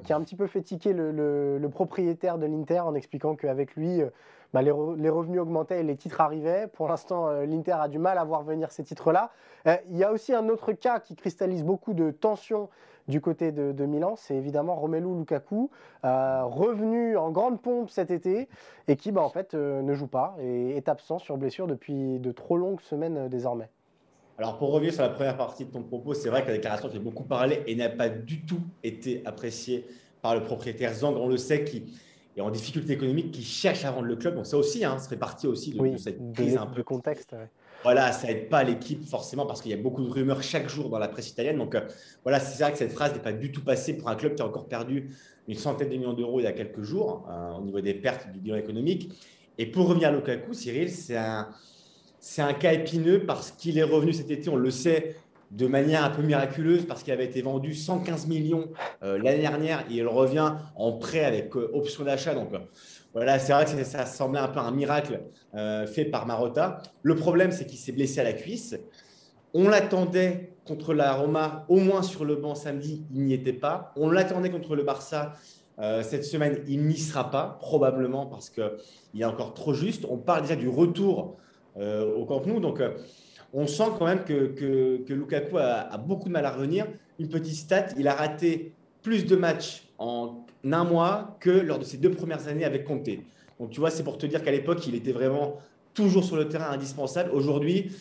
qui a un petit peu fait tiquer le, propriétaire de l'Inter en expliquant qu'avec lui, bah, les, les, revenus augmentaient et les titres arrivaient. Pour l'instant, l'Inter a du mal à voir venir ces titres-là. il y a aussi un autre cas qui cristallise beaucoup de tensions du côté de, Milan, c'est évidemment Romelu Lukaku, euh, revenu en grande pompe cet été et qui bah, en fait euh, ne joue pas et est absent sur blessure depuis de trop longues semaines euh, désormais. Alors pour revenir sur la première partie de ton propos, c'est vrai que la déclaration fait beaucoup parler et n'a pas du tout été appréciée par le propriétaire Zang. On le sait qui, et en difficulté économique qui cherchent à vendre le club. Donc ça aussi, hein, ça fait partie aussi de, cette crise un peu. contexte. Voilà, ça aide pas l'équipe forcément parce qu'il y a beaucoup de rumeurs chaque jour dans la presse italienne. Donc euh, voilà, c'est vrai que cette phrase n'est pas du tout passée pour un club qui a encore perdu une centaine de millions d'euros il y a quelques jours euh, au niveau des pertes du bilan économique. Et pour revenir à Lukaku, Cyril, c'est un, un cas épineux parce qu'il est revenu cet été, on le sait, de manière un peu miraculeuse parce qu'il avait été vendu 115 millions euh, l'année dernière et il revient en prêt avec option d'achat. Donc voilà, c'est vrai que ça, semblait un peu un miracle fait par Marotta. Le problème, c'est qu'il s'est blessé à la cuisse. On l'attendait contre la Roma, au moins sur le banc samedi, il n'y était pas. On l'attendait contre le Barça cette semaine, il n'y sera pas, probablement parce qu'il est encore trop juste. On parle déjà du retour au Camp Nou. Donc, on sent quand même que, que, Lukaku a, beaucoup de mal à revenir. Une petite stat, il a raté plus de matchs en un mois que lors de ses deux premières années avec Conte. Donc tu vois, c'est pour te dire qu'à l'époque, il était vraiment toujours sur le terrain indispensable. Aujourd'hui,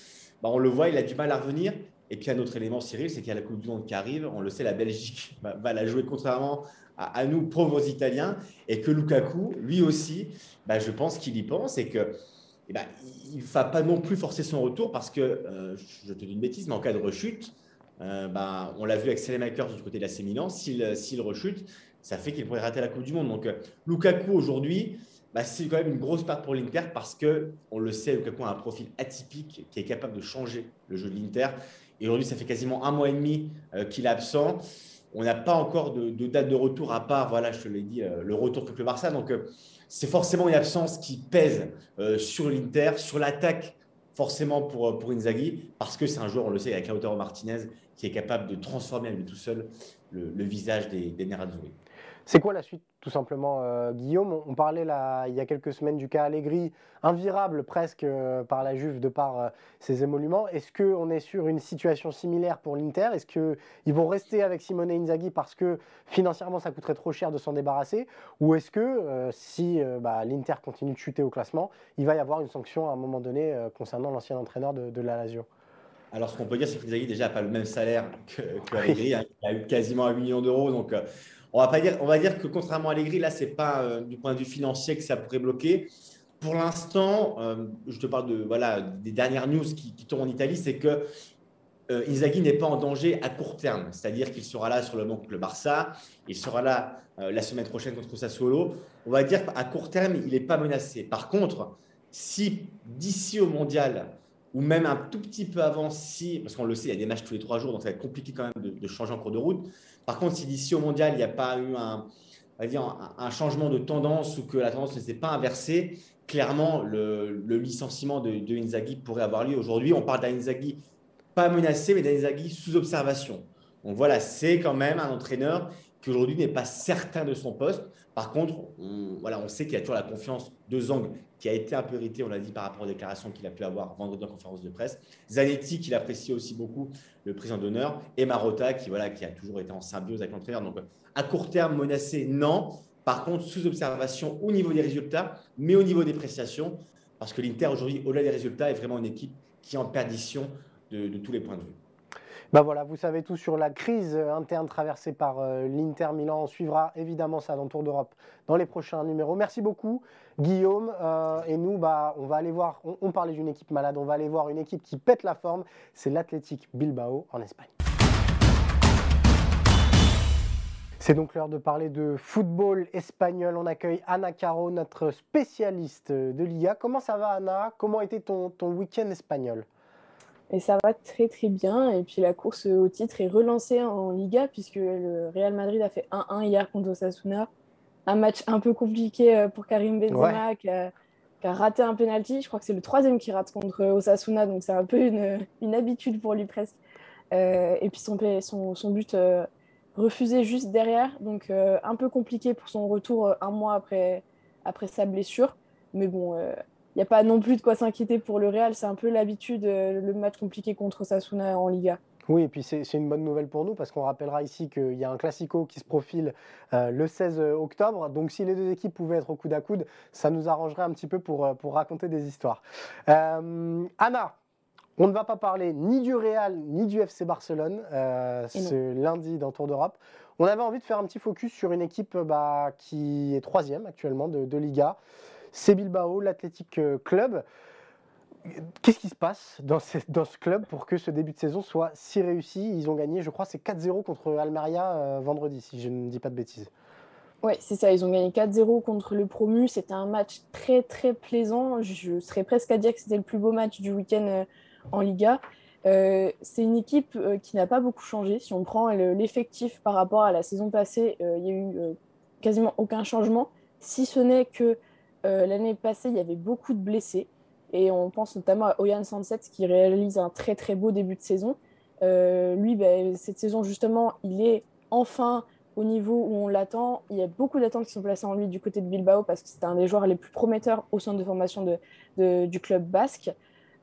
bah, on le voit, il a du mal à revenir. Et puis un autre élément, Cyril, c'est qu'il y a la Coupe du Monde qui arrive. On le sait, la Belgique [LAUGHS] va, la jouer contrairement à, nous, pauvres Italiens. Et que Lukaku, lui aussi, bah, je pense qu'il y pense et que eh ben, il ne va pas non plus forcer son retour parce que, euh, je te dis une bêtise, mais en cas de rechute, euh, bah, on l'a vu avec Selemakers du côté de la Sémilan, s'il rechute, ça fait qu'il pourrait rater la Coupe du Monde. Donc, euh, Lukaku aujourd'hui, bah, c'est quand même une grosse part pour l'Inter parce que, on le sait, Lukaku a un profil atypique qui est capable de changer le jeu de l'Inter. Et aujourd'hui, ça fait quasiment un mois et demi qu'il est absent. On n'a pas encore de, date de retour à part, voilà, je te l'ai dit, le retour contre le Barça. Donc, c'est forcément une absence qui pèse euh, sur l'Inter, sur l'attaque, forcément pour, euh, pour Inzaghi, parce que c'est un joueur, on le sait, avec Lautaro Martinez, qui est capable de transformer à lui tout seul le, visage des, des Nerazzurri. C'est quoi la suite, tout simplement, euh, Guillaume? On parlait là, il y a quelques semaines du cas Allegri, invirable presque euh, par la Juve de par euh, ses émoluments. Est-ce qu'on est sur une situation similaire pour l'Inter? Est-ce qu'ils vont rester avec Simone Inzaghi parce que financièrement ça coûterait trop cher de s'en débarrasser? Ou est-ce que si bah, l'Inter continue de chuter au classement, il va y avoir une sanction à un moment donné concernant l'ancien entraîneur de, la Lazio? Alors, ce qu'on peut dire, c'est qu'Inzaghi déjà n'a pas le même salaire que, Allegri. Hein. Il a eu quasiment un million d'euros. Donc, on va, pas dire, on va dire que contrairement à Allegri, là, ce n'est pas euh, du point de vue financier que ça pourrait bloquer. Pour l'instant, euh, je te parle de, voilà, des dernières news qui, tournent en Italie, c'est que euh, Inzaghi n'est pas en danger à court terme. C'est-à-dire qu'il sera là sur le banc contre le Barça, il sera là la semaine prochaine contre Sassuolo. On va dire qu'à court terme, il n'est pas menacé. Par contre, si d'ici au mondial, ou même un tout petit peu avant, si, parce qu'on le sait, il y a des matchs tous les trois jours, donc ça va être compliqué quand même de, changer en cours de route. Par contre, si d'ici au mondial, il n'y a pas eu un, un, changement de tendance ou que la tendance ne s'est pas inversée, clairement, le, licenciement de, de, Inzaghi pourrait avoir lieu. Aujourd'hui, on parle d'Inzaghi pas menacé, mais d'Inzaghi sous observation. Donc voilà, c'est quand même un entraîneur qui aujourd'hui n'est pas certain de son poste. Par contre, on, voilà, on sait qu'il y a toujours la confiance de Zang qui a été un peu irrité, on l'a dit, par rapport aux déclarations qu'il a pu avoir vendredi en conférence de presse. Zanetti, qu'il apprécie aussi beaucoup, le président d'honneur, et Marotta, qui, voilà, qui a toujours été en symbiose avec l'entraîneur. Donc, à court terme, menacé, non. Par contre, sous observation au niveau des résultats, mais au niveau des prestations, parce que l'Inter, aujourd'hui, au-delà des résultats, est vraiment une équipe qui est en perdition de tous les points de vue. Ben voilà, vous savez tout sur la crise interne traversée par euh, l'Inter Milan. On suivra évidemment ça dans Tour d'Europe dans les prochains numéros. Merci beaucoup, Guillaume. Euh, et nous, bah, on va aller voir, on, parlait d'une équipe malade, on va aller voir une équipe qui pète la forme. C'est l'Athletic Bilbao en Espagne. C'est donc l'heure de parler de football espagnol. On accueille Anna Caro, notre spécialiste de Liga. Comment ça va, Anna Comment était ton, ton week-end espagnol? Et ça va très très bien. Et puis la course au titre est relancée en Liga puisque le Real Madrid a fait 1-1 hier contre Osasuna. Un match un peu compliqué euh, pour Karim Benzema qui, a, raté un penalty. Je crois que c'est le troisième qui rate contre Osasuna, donc c'est un peu une, habitude pour lui presque. Euh, et puis son, son, son but euh, refusé juste derrière, donc un peu compliqué pour son retour un mois après, après sa blessure. Mais bon, n'y a pas non plus de quoi s'inquiéter pour le Real. C'est un peu l'habitude, euh, le match compliqué contre Sasuna en Liga. Oui, et puis c'est une bonne nouvelle pour nous parce qu'on rappellera ici qu'il y a un classico qui se profile euh, le 16 octobre. Donc si les deux équipes pouvaient être au coude à coude, ça nous arrangerait un petit peu pour, euh, pour raconter des histoires. Anna, on ne va pas parler ni du Real ni du FC Barcelone ce lundi dans Tour d'Europe. On avait envie de faire un petit focus sur une équipe bah, qui est troisième actuellement de, Liga. C'est Bilbao, l'Athletic Club. Qu'est-ce qui se passe dans ce, club pour que ce début de saison soit si réussi? Ils ont gagné, je crois, c'est 4-0 contre Almeria vendredi, si je ne dis pas de bêtises. Oui, c'est ça. Ils ont gagné 4-0 contre le promu. C'était un match très, très plaisant. Je serais presque à dire que c'était le plus beau match du week-end euh, en Liga. Euh, c'est une équipe euh, qui n'a pas beaucoup changé. Si on prend l'effectif par rapport à la saison passée, il n'y a eu quasiment aucun changement, si ce n'est que l'année passée, il y avait beaucoup de blessés. Et on pense notamment à Oyan Sanset qui réalise un très très beau début de saison. lui, ben, cette saison, justement, il est enfin au niveau où on l'attend. Il y a beaucoup d'attentes qui sont placées en lui du côté de Bilbao parce que c'est un des joueurs les plus prometteurs au centre de formation de, du club basque.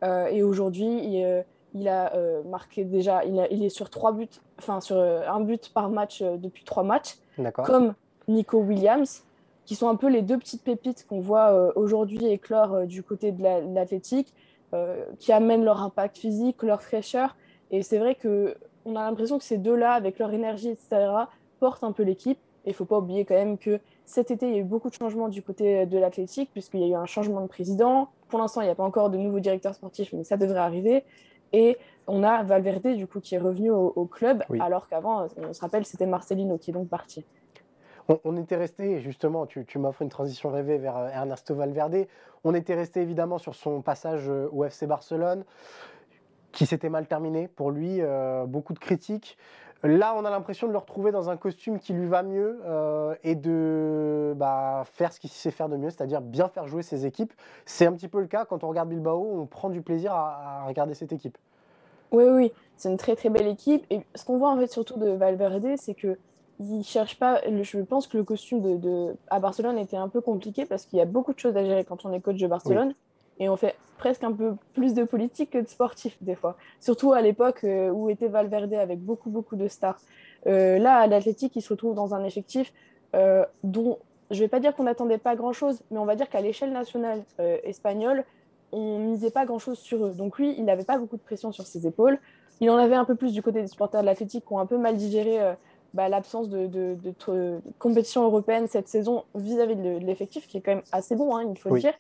Euh, et aujourd'hui, il, euh, a euh, marqué déjà, il, il, est sur trois buts, enfin sur un but par match depuis trois matchs, comme Nico Williams, qui sont un peu les deux petites pépites qu'on voit aujourd'hui éclore du côté de l'athlétique, qui amènent leur impact physique, leur fraîcheur. Et c'est vrai que on a l'impression que ces deux-là, avec leur énergie, etc., porte un peu l'équipe. Et il ne faut pas oublier quand même que cet été, il y a eu beaucoup de changements du côté de l'athlétique, puisqu'il y a eu un changement de président. Pour l'instant, il n'y a pas encore de nouveau directeur sportif, mais ça devrait arriver. Et on a Valverde, du coup, qui est revenu au, club, alors qu'avant, on se rappelle, c'était Marcelino qui est donc parti. On, était resté, justement, tu, m'offres une transition rêvée vers euh, Ernesto Valverde. On était resté évidemment sur son passage euh, au FC Barcelone, qui s'était mal terminé pour lui, euh, beaucoup de critiques. Là, on a l'impression de le retrouver dans un costume qui lui va mieux et de bah, faire ce qu'il sait faire de mieux, c'est-à-dire bien faire jouer ses équipes. C'est un petit peu le cas quand on regarde Bilbao, on prend du plaisir à, regarder cette équipe. Oui, oui, c'est une très très belle équipe. Et ce qu'on voit en fait surtout de Valverde, c'est que il cherche pas. Je pense que le costume de, à Barcelone était un peu compliqué parce qu'il y a beaucoup de choses à gérer quand on est coach de Barcelone et on fait presque un peu plus de politique que de sportif des fois. Surtout à l'époque euh, où était Valverde avec beaucoup, beaucoup de stars. Euh, là, à l'Athletic, il se retrouve dans un effectif euh, dont je ne vais pas dire qu'on n'attendait pas grand-chose, mais on va dire qu'à l'échelle nationale espagnole, on misait pas grand-chose sur eux. Donc lui, il n'avait pas beaucoup de pression sur ses épaules. Il en avait un peu plus du côté des supporters de l'Athletic qui ont un peu mal digéré bah, l'absence de, compétition européenne cette saison vis-à-vis de l'effectif, qui est quand même assez bon, hein, il faut le dire.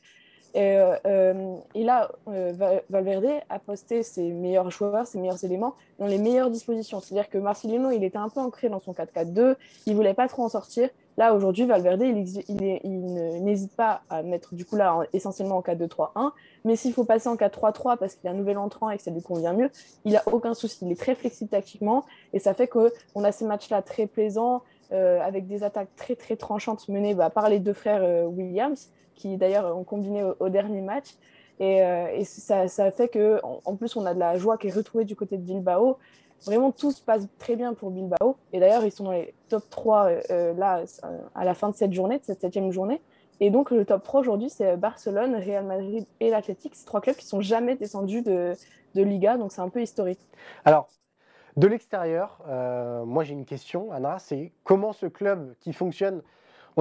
Et, euh, et, là, euh, Valverde a posté ses meilleurs joueurs, ses meilleurs éléments dans les meilleures dispositions. C'est-à-dire que Marcelino, il était un peu ancré dans son 4-4-2, il voulait pas trop en sortir. Là, aujourd'hui, Valverde, il, n'hésite pas à mettre du coup là essentiellement en 4-2-3-1. Mais s'il faut passer en 4-3-3 parce qu'il y a un nouvel entrant et que ça lui convient mieux, il a aucun souci. Il est très flexible tactiquement et ça fait qu'on a ces matchs-là très plaisants. Euh, avec des attaques très très tranchantes menées bah, par les deux frères Williams qui d'ailleurs ont combiné au, dernier match. Et, euh, ça, fait que, en, plus, on a de la joie qui est retrouvée du côté de Bilbao. Vraiment, tout se passe très bien pour Bilbao. Et d'ailleurs, ils sont dans les top 3 euh, euh, là, à la fin de cette journée, de cette septième journée. Et donc, le top 3 aujourd'hui, c'est Barcelone, Real Madrid et l'Athletic. Ces trois clubs qui sont jamais descendus de, de Liga. Donc, c'est un peu historique. Alors, de l'extérieur, moi j'ai une question, Anna, c'est comment ce club qui fonctionne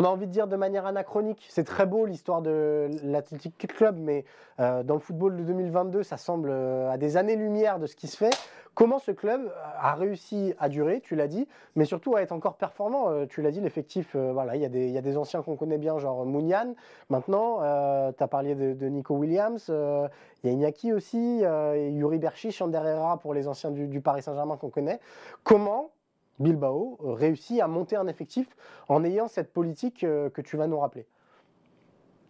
on a envie de dire de manière anachronique. C'est très beau l'histoire de l'Athletic Club, mais euh, dans le football de 2022, ça semble euh, à des années-lumière de ce qui se fait. Comment ce club a réussi à durer, tu l'as dit, mais surtout à être encore performant euh, Tu l'as dit, l'effectif, voilà, il y, a des anciens qu'on connaît bien, genre Mounian. Maintenant, tu as parlé de, Nico Williams, il y a Iñaki aussi, Yuri Berchi, Chander Herrera pour les anciens du Paris Saint-Germain qu'on connaît. Comment Bilbao euh, réussit à monter un effectif en ayant cette politique euh, que tu vas nous rappeler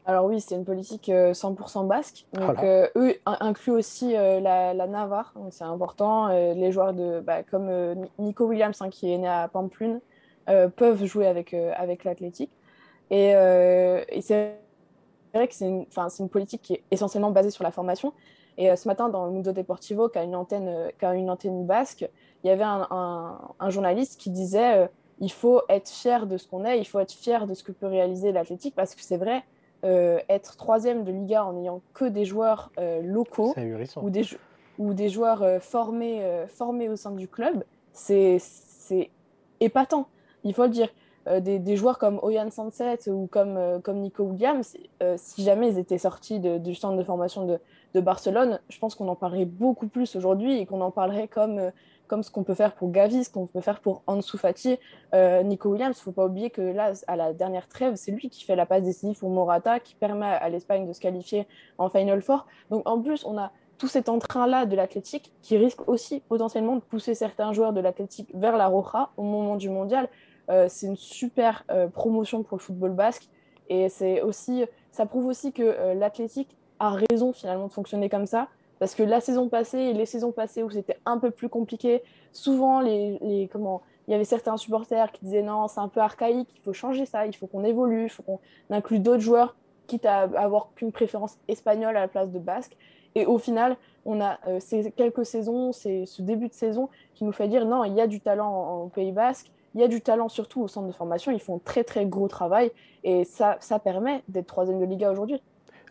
alors oui, c'est une politique 100% euh, basque. Donc eux incluent aussi la, Navarre, donc c'est important. les joueurs de, bah, comme Nico Williams, hein, qui est né à Pamplune, peuvent jouer avec, avec l'Athletic. Et, c'est vrai que c'est une, une, politique qui est essentiellement basée sur la formation. Et ce matin, dans le Mundo Deportivo, qui a une antenne, qui a une antenne basque, il y avait un, journaliste qui disait euh, il faut être fier de ce qu'on est, il faut être fier de ce que peut réaliser l'athlétique, parce que c'est vrai, euh, être troisième de Liga en n'ayant que des joueurs euh, locaux ou des, ou des joueurs formés, formés au sein du club, c'est épatant, il faut le dire. Des, joueurs comme Oyan Sanset ou comme, comme Nico Williams, si jamais ils étaient sortis du centre de formation de, de Barcelone, je pense qu'on en parlerait beaucoup plus aujourd'hui et qu'on en parlerait comme comme ce qu'on peut faire pour Gavi, ce qu'on peut faire pour Ansu Fati, euh, Nico Williams. Il ne faut pas oublier que là, à la dernière trêve, c'est lui qui fait la passe décisive pour Morata, qui permet à l'Espagne de se qualifier en Final Four. Donc en plus, on a tout cet entrain-là de l'athlétique qui risque aussi potentiellement de pousser certains joueurs de l'athlétique vers la Roja au moment du mondial. Euh, c'est une super euh, promotion pour le football basque et aussi, ça prouve aussi que l'athlétique a raison finalement de fonctionner comme ça parce que la saison passée et les saisons passées où c'était un peu plus compliqué, souvent les, comment, il y avait certains supporters qui disaient non, c'est un peu archaïque, il faut changer ça, il faut qu'on évolue, il faut qu'on inclue d'autres joueurs, quitte à avoir qu'une préférence espagnole à la place de basque. Et au final, on a euh, ces quelques saisons, c'est ce début de saison qui nous fait dire non, il y a du talent au Pays Basque, il y a du talent surtout au centre de formation, ils font un très très gros travail et ça, ça permet d'être troisième de Liga aujourd'hui.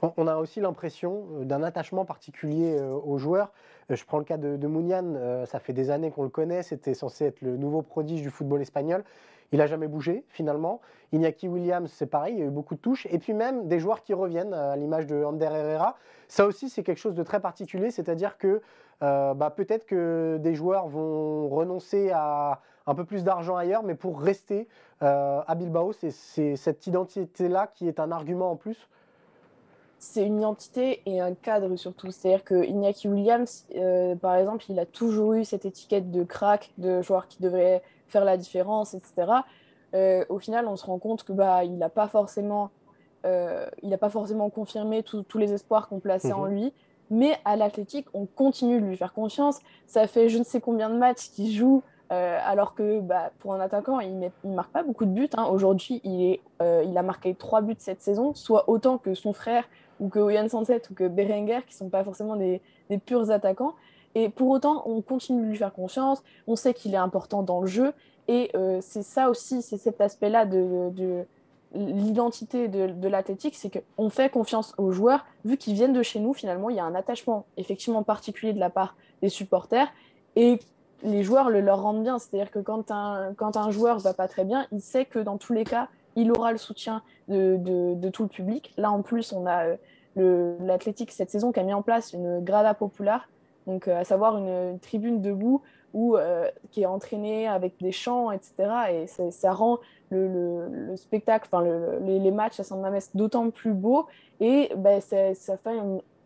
On a aussi l'impression euh, d'un attachement particulier euh, aux joueurs. Euh, je prends le cas de, Mounian, ça fait des années qu'on le connaît, c'était censé être le nouveau prodige du football espagnol. Il n'a jamais bougé finalement. Iñaki Williams, c'est pareil, il y a eu beaucoup de touches. Et puis même des joueurs qui reviennent, à l'image de Ander Herrera. Ça aussi, c'est quelque chose de très particulier, c'est-à-dire que bah, peut-être que des joueurs vont renoncer à un peu plus d'argent ailleurs, mais pour rester à Bilbao, c'est cette identité-là qui est un argument en plus c'est une identité et un cadre surtout. C'est-à-dire que Iñaki Williams, euh, par exemple, il a toujours eu cette étiquette de crack, de joueur qui devrait faire la différence, etc. Euh, au final, on se rend compte que bah, il n'a pas forcément, euh, il pas forcément confirmé tous les espoirs qu'on plaçait en mhm. lui. Mais à l'athlétique, on continue de lui faire confiance. Ça fait je ne sais combien de matchs qu'il joue. alors que bah, pour un attaquant, il ne marque pas beaucoup de buts. Hein. Aujourd'hui, il, il a marqué trois buts cette saison, soit autant que son frère ou que Oyan Sanset ou que Berenguer, qui ne sont pas forcément des, purs attaquants. Et pour autant, on continue de lui faire confiance, on sait qu'il est important dans le jeu, et euh, c'est ça aussi, c'est cet aspect-là de, l'identité de, l'athlétique, c'est qu'on fait confiance aux joueurs, vu qu'ils viennent de chez nous, finalement, il y a un attachement effectivement particulier de la part des supporters, et les joueurs le leur rendent bien, c'est-à-dire que quand un, quand un joueur va pas très bien, il sait que dans tous les cas, il aura le soutien de, tout le public. Là, en plus, on a euh, l'athlétique cette saison qui a mis en place une grada populaire, donc euh, à savoir une, tribune debout euh, qui est entraînée avec des chants, etc. Et ça rend le, spectacle, enfin les, matchs à San Mamés d'autant plus beau et ben, ça, fait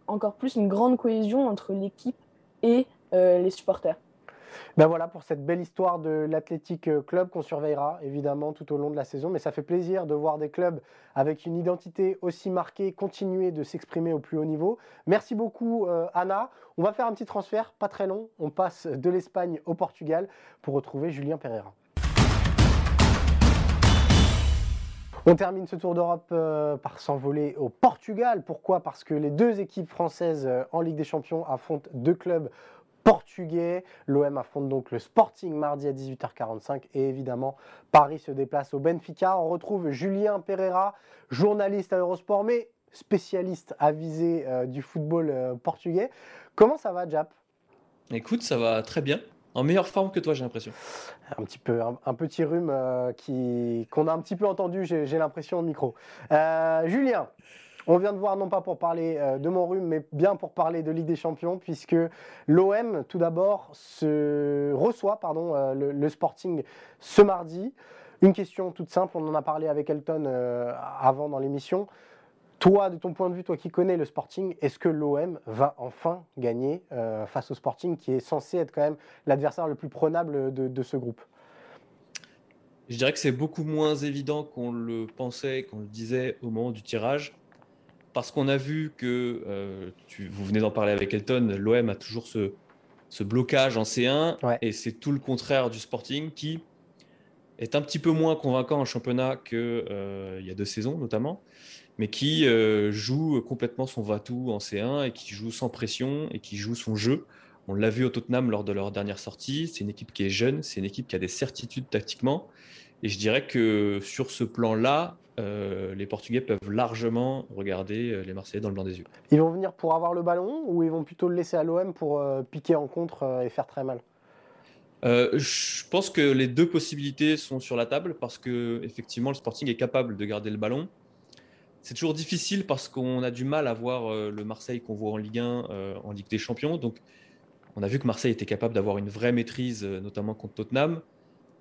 encore plus une grande cohésion entre l'équipe et les supporters. Ben voilà pour cette belle histoire de l'Athletic Club qu'on surveillera évidemment tout au long de la saison. Mais ça fait plaisir de voir des clubs avec une identité aussi marquée continuer de s'exprimer au plus haut niveau. Merci beaucoup euh, Anna. On va faire un petit transfert, pas très long. On passe de l'Espagne au Portugal pour retrouver Julien Pereira. On termine ce tour d'Europe euh, par s'envoler au Portugal. Pourquoi? Parce que les deux équipes françaises euh, en Ligue des Champions affrontent deux clubs portugais. L'OM affronte donc le Sporting mardi à 18h45 et évidemment Paris se déplace au Benfica. On retrouve Julien Pereira, journaliste à Eurosport mais spécialiste avisé euh, du football euh, portugais. Comment ça va Jap? Écoute, ça va très bien. En meilleure forme que toi, j'ai l'impression. Un petit peu, un, petit rhume euh, qui qu'on a un petit peu entendu, j'ai l'impression au micro. Julien, on vient de voir, non pas pour parler euh, de mon rhume, mais bien pour parler de Ligue des Champions, puisque l'OM, tout d'abord, se reçoit pardon, euh, le, Sporting ce mardi. Une question toute simple, on en a parlé avec Elton euh, avant dans l'émission. Toi, de ton point de vue, toi qui connais le Sporting, est-ce que l'OM va enfin gagner face au Sporting, qui est censé être quand même l'adversaire le plus prenable de ce groupe? Je dirais que c'est beaucoup moins évident qu'on le pensait, qu'on le disait au moment du tirage parce qu'on a vu que, euh, vous venez d'en parler avec Elton, l'OM a toujours ce, blocage en C1, et c'est tout le contraire du Sporting qui est un petit peu moins convaincant en championnat qu'il euh, y a deux saisons notamment, mais qui euh, joue complètement son va-tout en C1 et qui joue sans pression et qui joue son jeu. On l'a vu au Tottenham lors de leur dernière sortie, c'est une équipe qui est jeune, c'est une équipe qui a des certitudes tactiquement, et je dirais que sur ce plan-là, euh, les Portugais peuvent largement regarder euh, les Marseillais dans le blanc des yeux. Ils vont venir pour avoir le ballon ou ils vont plutôt le laisser à l'OM pour euh, piquer en contre et faire très mal? Je pense que les deux possibilités sont sur la table parce que effectivement le Sporting est capable de garder le ballon. C'est toujours difficile parce qu'on a du mal à voir le Marseille qu'on voit en Ligue 1, en Ligue des Champions. Donc On a vu que Marseille était capable d'avoir une vraie maîtrise, notamment contre Tottenham.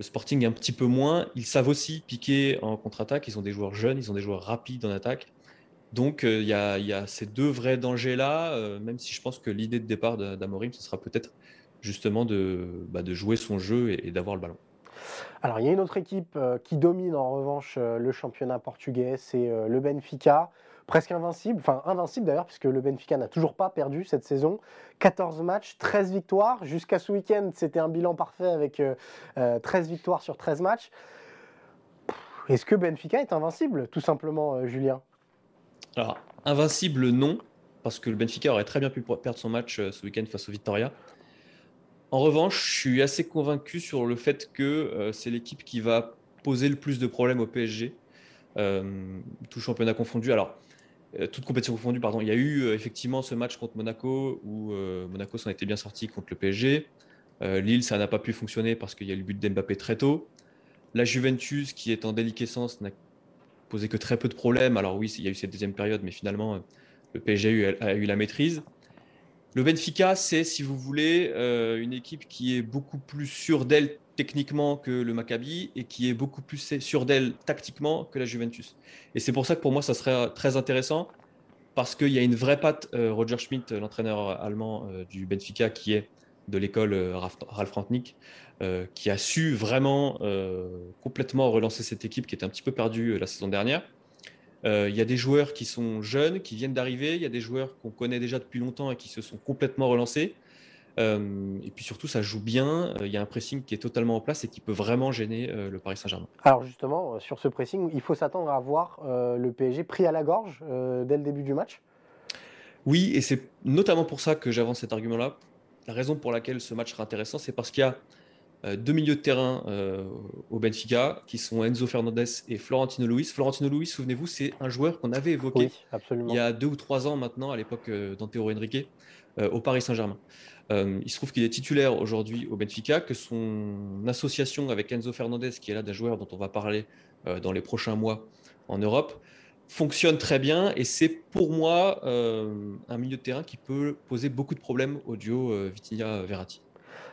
Le Sporting un petit peu moins. Ils savent aussi piquer en contre-attaque. Ils ont des joueurs jeunes, ils ont des joueurs rapides en attaque. Donc il y, a ces deux vrais dangers-là, même si je pense que l'idée de départ d'Amorim, ce sera peut-être justement de, bah, jouer son jeu et d'avoir le ballon. Alors, il y a une autre équipe euh, qui domine en revanche euh, le championnat portugais, c'est euh, le Benfica. Presque invincible, enfin invincible d'ailleurs, puisque le Benfica n'a toujours pas perdu cette saison. 14 matchs, 13 victoires. Jusqu'à ce week-end, c'était un bilan parfait avec 13 victoires sur 13 matchs. Est-ce que Benfica est invincible, tout simplement, Julien? Alors, invincible, non, parce que le Benfica aurait très bien pu perdre son match ce week-end face au Victoria. En revanche, je suis assez convaincu sur le fait que euh, c'est l'équipe qui va poser le plus de problèmes au PSG, euh, tout championnat confondu. Alors, euh, toute compétition confondue, pardon. Il y a eu effectivement ce match contre Monaco où Monaco s'en était bien sorti contre le PSG. Lille, ça n'a pas pu fonctionner parce qu'il y a eu le but d'Mbappé très tôt. La Juventus, qui est en déliquescence, n'a posé que très peu de problèmes. Alors oui, il y a eu cette deuxième période, mais finalement, le PSG a eu la maîtrise. Le Benfica, c'est, si vous voulez, euh, une équipe qui est beaucoup plus sûre d'elle techniquement que le Maccabi et qui est beaucoup plus sûre d'elle tactiquement que la Juventus. Et c'est pour ça que pour moi, ça serait très intéressant parce qu'il y a une vraie patte. Euh, Roger Schmidt, l'entraîneur allemand euh, du Benfica, qui est de l'école Ralf Rantnick, qui a su vraiment complètement relancer cette équipe qui était un petit peu perdue la saison dernière. Euh, il y a des joueurs qui sont jeunes, qui viennent d'arriver. Il y a des joueurs qu'on connaît déjà depuis longtemps et qui se sont complètement relancés. Euh, et puis surtout, ça joue bien. Euh, il y a un pressing qui est totalement en place et qui peut vraiment gêner le Paris Saint-Germain. Alors justement, sur ce pressing, il faut s'attendre à voir le PSG pris à la gorge dès le début du match? Oui, et c'est notamment pour ça que j'avance cet argument-là. La raison pour laquelle ce match sera intéressant, c'est parce qu'il y a euh, deux milieux de terrain euh, au Benfica, qui sont Enzo Fernandez et Florentino Luis. Florentino Luis, souvenez-vous, c'est un joueur qu'on avait évoqué il y a deux ou trois ans maintenant, à l'époque euh, d'Antero Henrique, au Paris Saint-Germain. Il se trouve qu'il est titulaire aujourd'hui au Benfica, que son association avec Enzo Fernandez, qui est là d'un joueur dont on va parler dans les prochains mois en Europe, fonctionne très bien et c'est pour moi un milieu de terrain qui peut poser beaucoup de problèmes au duo Vitinha-Verratti.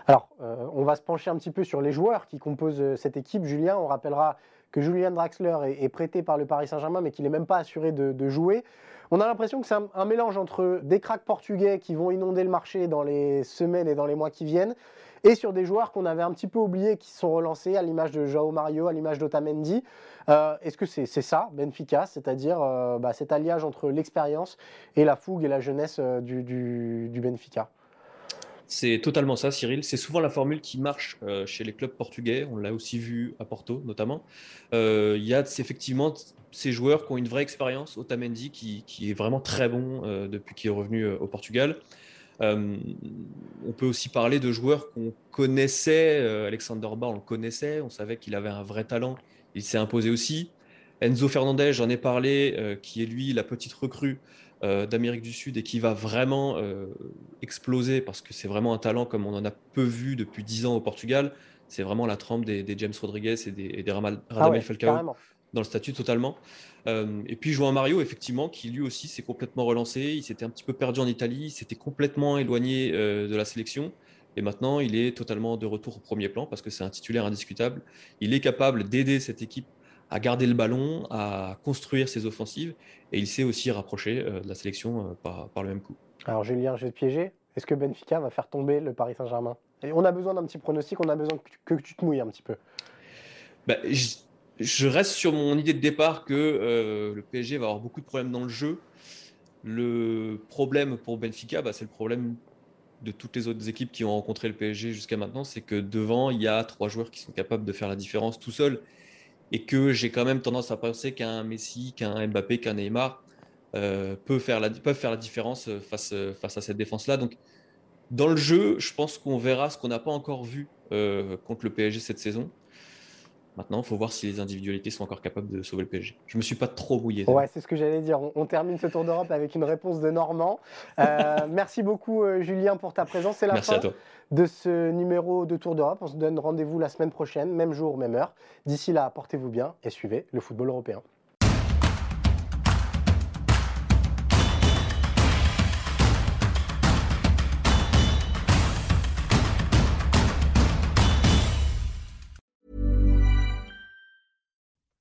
Alors, euh, on va se pencher un petit peu sur les joueurs qui composent euh, cette équipe. Julien, on rappellera que Julien Draxler est, prêté par le Paris Saint-Germain, mais qu'il n'est même pas assuré de, jouer. On a l'impression que c'est un, mélange entre des cracks portugais qui vont inonder le marché dans les semaines et dans les mois qui viennent, et sur des joueurs qu'on avait un petit peu oubliés qui sont relancés, à l'image de Joao Mario, à l'image d'Otamendi. Euh, est-ce que c'est ça, Benfica, c'est-à-dire bah, cet alliage entre l'expérience et la fougue et la jeunesse du Benfica? C'est totalement ça, Cyril. C'est souvent la formule qui marche euh, chez les clubs portugais. On l'a aussi vu à Porto, notamment. Euh, il y a effectivement ces joueurs qui ont une vraie expérience. Otamendi, qui, qui est vraiment très bon euh, depuis qu'il est revenu au Portugal. on peut aussi parler de joueurs qu'on connaissait. Alexander Bar, on le connaissait. On savait qu'il avait un vrai talent. Il s'est imposé aussi. Enzo Fernandez, j'en ai parlé, qui est lui la petite recrue euh, d'Amérique du Sud et qui va vraiment euh, exploser parce que c'est vraiment un talent comme on en a peu vu depuis 10 ans au Portugal. C'est vraiment la trempe des, James Rodriguez et des, des Radamel ah Falcao dans le statut totalement. Euh, et puis João Mario, effectivement, qui lui aussi s'est complètement relancé. Il s'était un petit peu perdu en Italie, il s'était complètement éloigné de la sélection. Et maintenant, il est totalement de retour au premier plan parce que c'est un titulaire indiscutable. Il est capable d'aider cette équipe à garder le ballon, à construire ses offensives, et il s'est aussi rapproché euh, de la sélection euh, par, le même coup. Alors Julien, je vais te piéger. Est-ce que Benfica va faire tomber le Paris Saint-Germain? Et on a besoin d'un petit pronostic, on a besoin que tu, te mouilles un petit peu. Bah, je, reste sur mon idée de départ que euh, le PSG va avoir beaucoup de problèmes dans le jeu. Le problème pour Benfica, bah, c'est le problème de toutes les autres équipes qui ont rencontré le PSG jusqu'à maintenant, c'est que devant, il y a trois joueurs qui sont capables de faire la différence tout seuls et que j'ai quand même tendance à penser qu'un Messi, qu'un Mbappé, qu'un Neymar euh, peuvent, faire la, faire la différence euh, face, euh, face à cette défense-là. Donc, dans le jeu, je pense qu'on verra ce qu'on n'a pas encore vu contre le PSG cette saison. Maintenant, il faut voir si les individualités sont encore capables de sauver le PSG. Je ne me suis pas trop mouillé. Ouais, c'est ce que j'allais dire. On, termine ce tour d'Europe avec une réponse de Normand. [LAUGHS] merci beaucoup, Julien, pour ta présence. C'est la merci fin de ce numéro de Tour d'Europe. On se donne rendez-vous la semaine prochaine, même jour, même heure. D'ici là, portez-vous bien et suivez le football européen.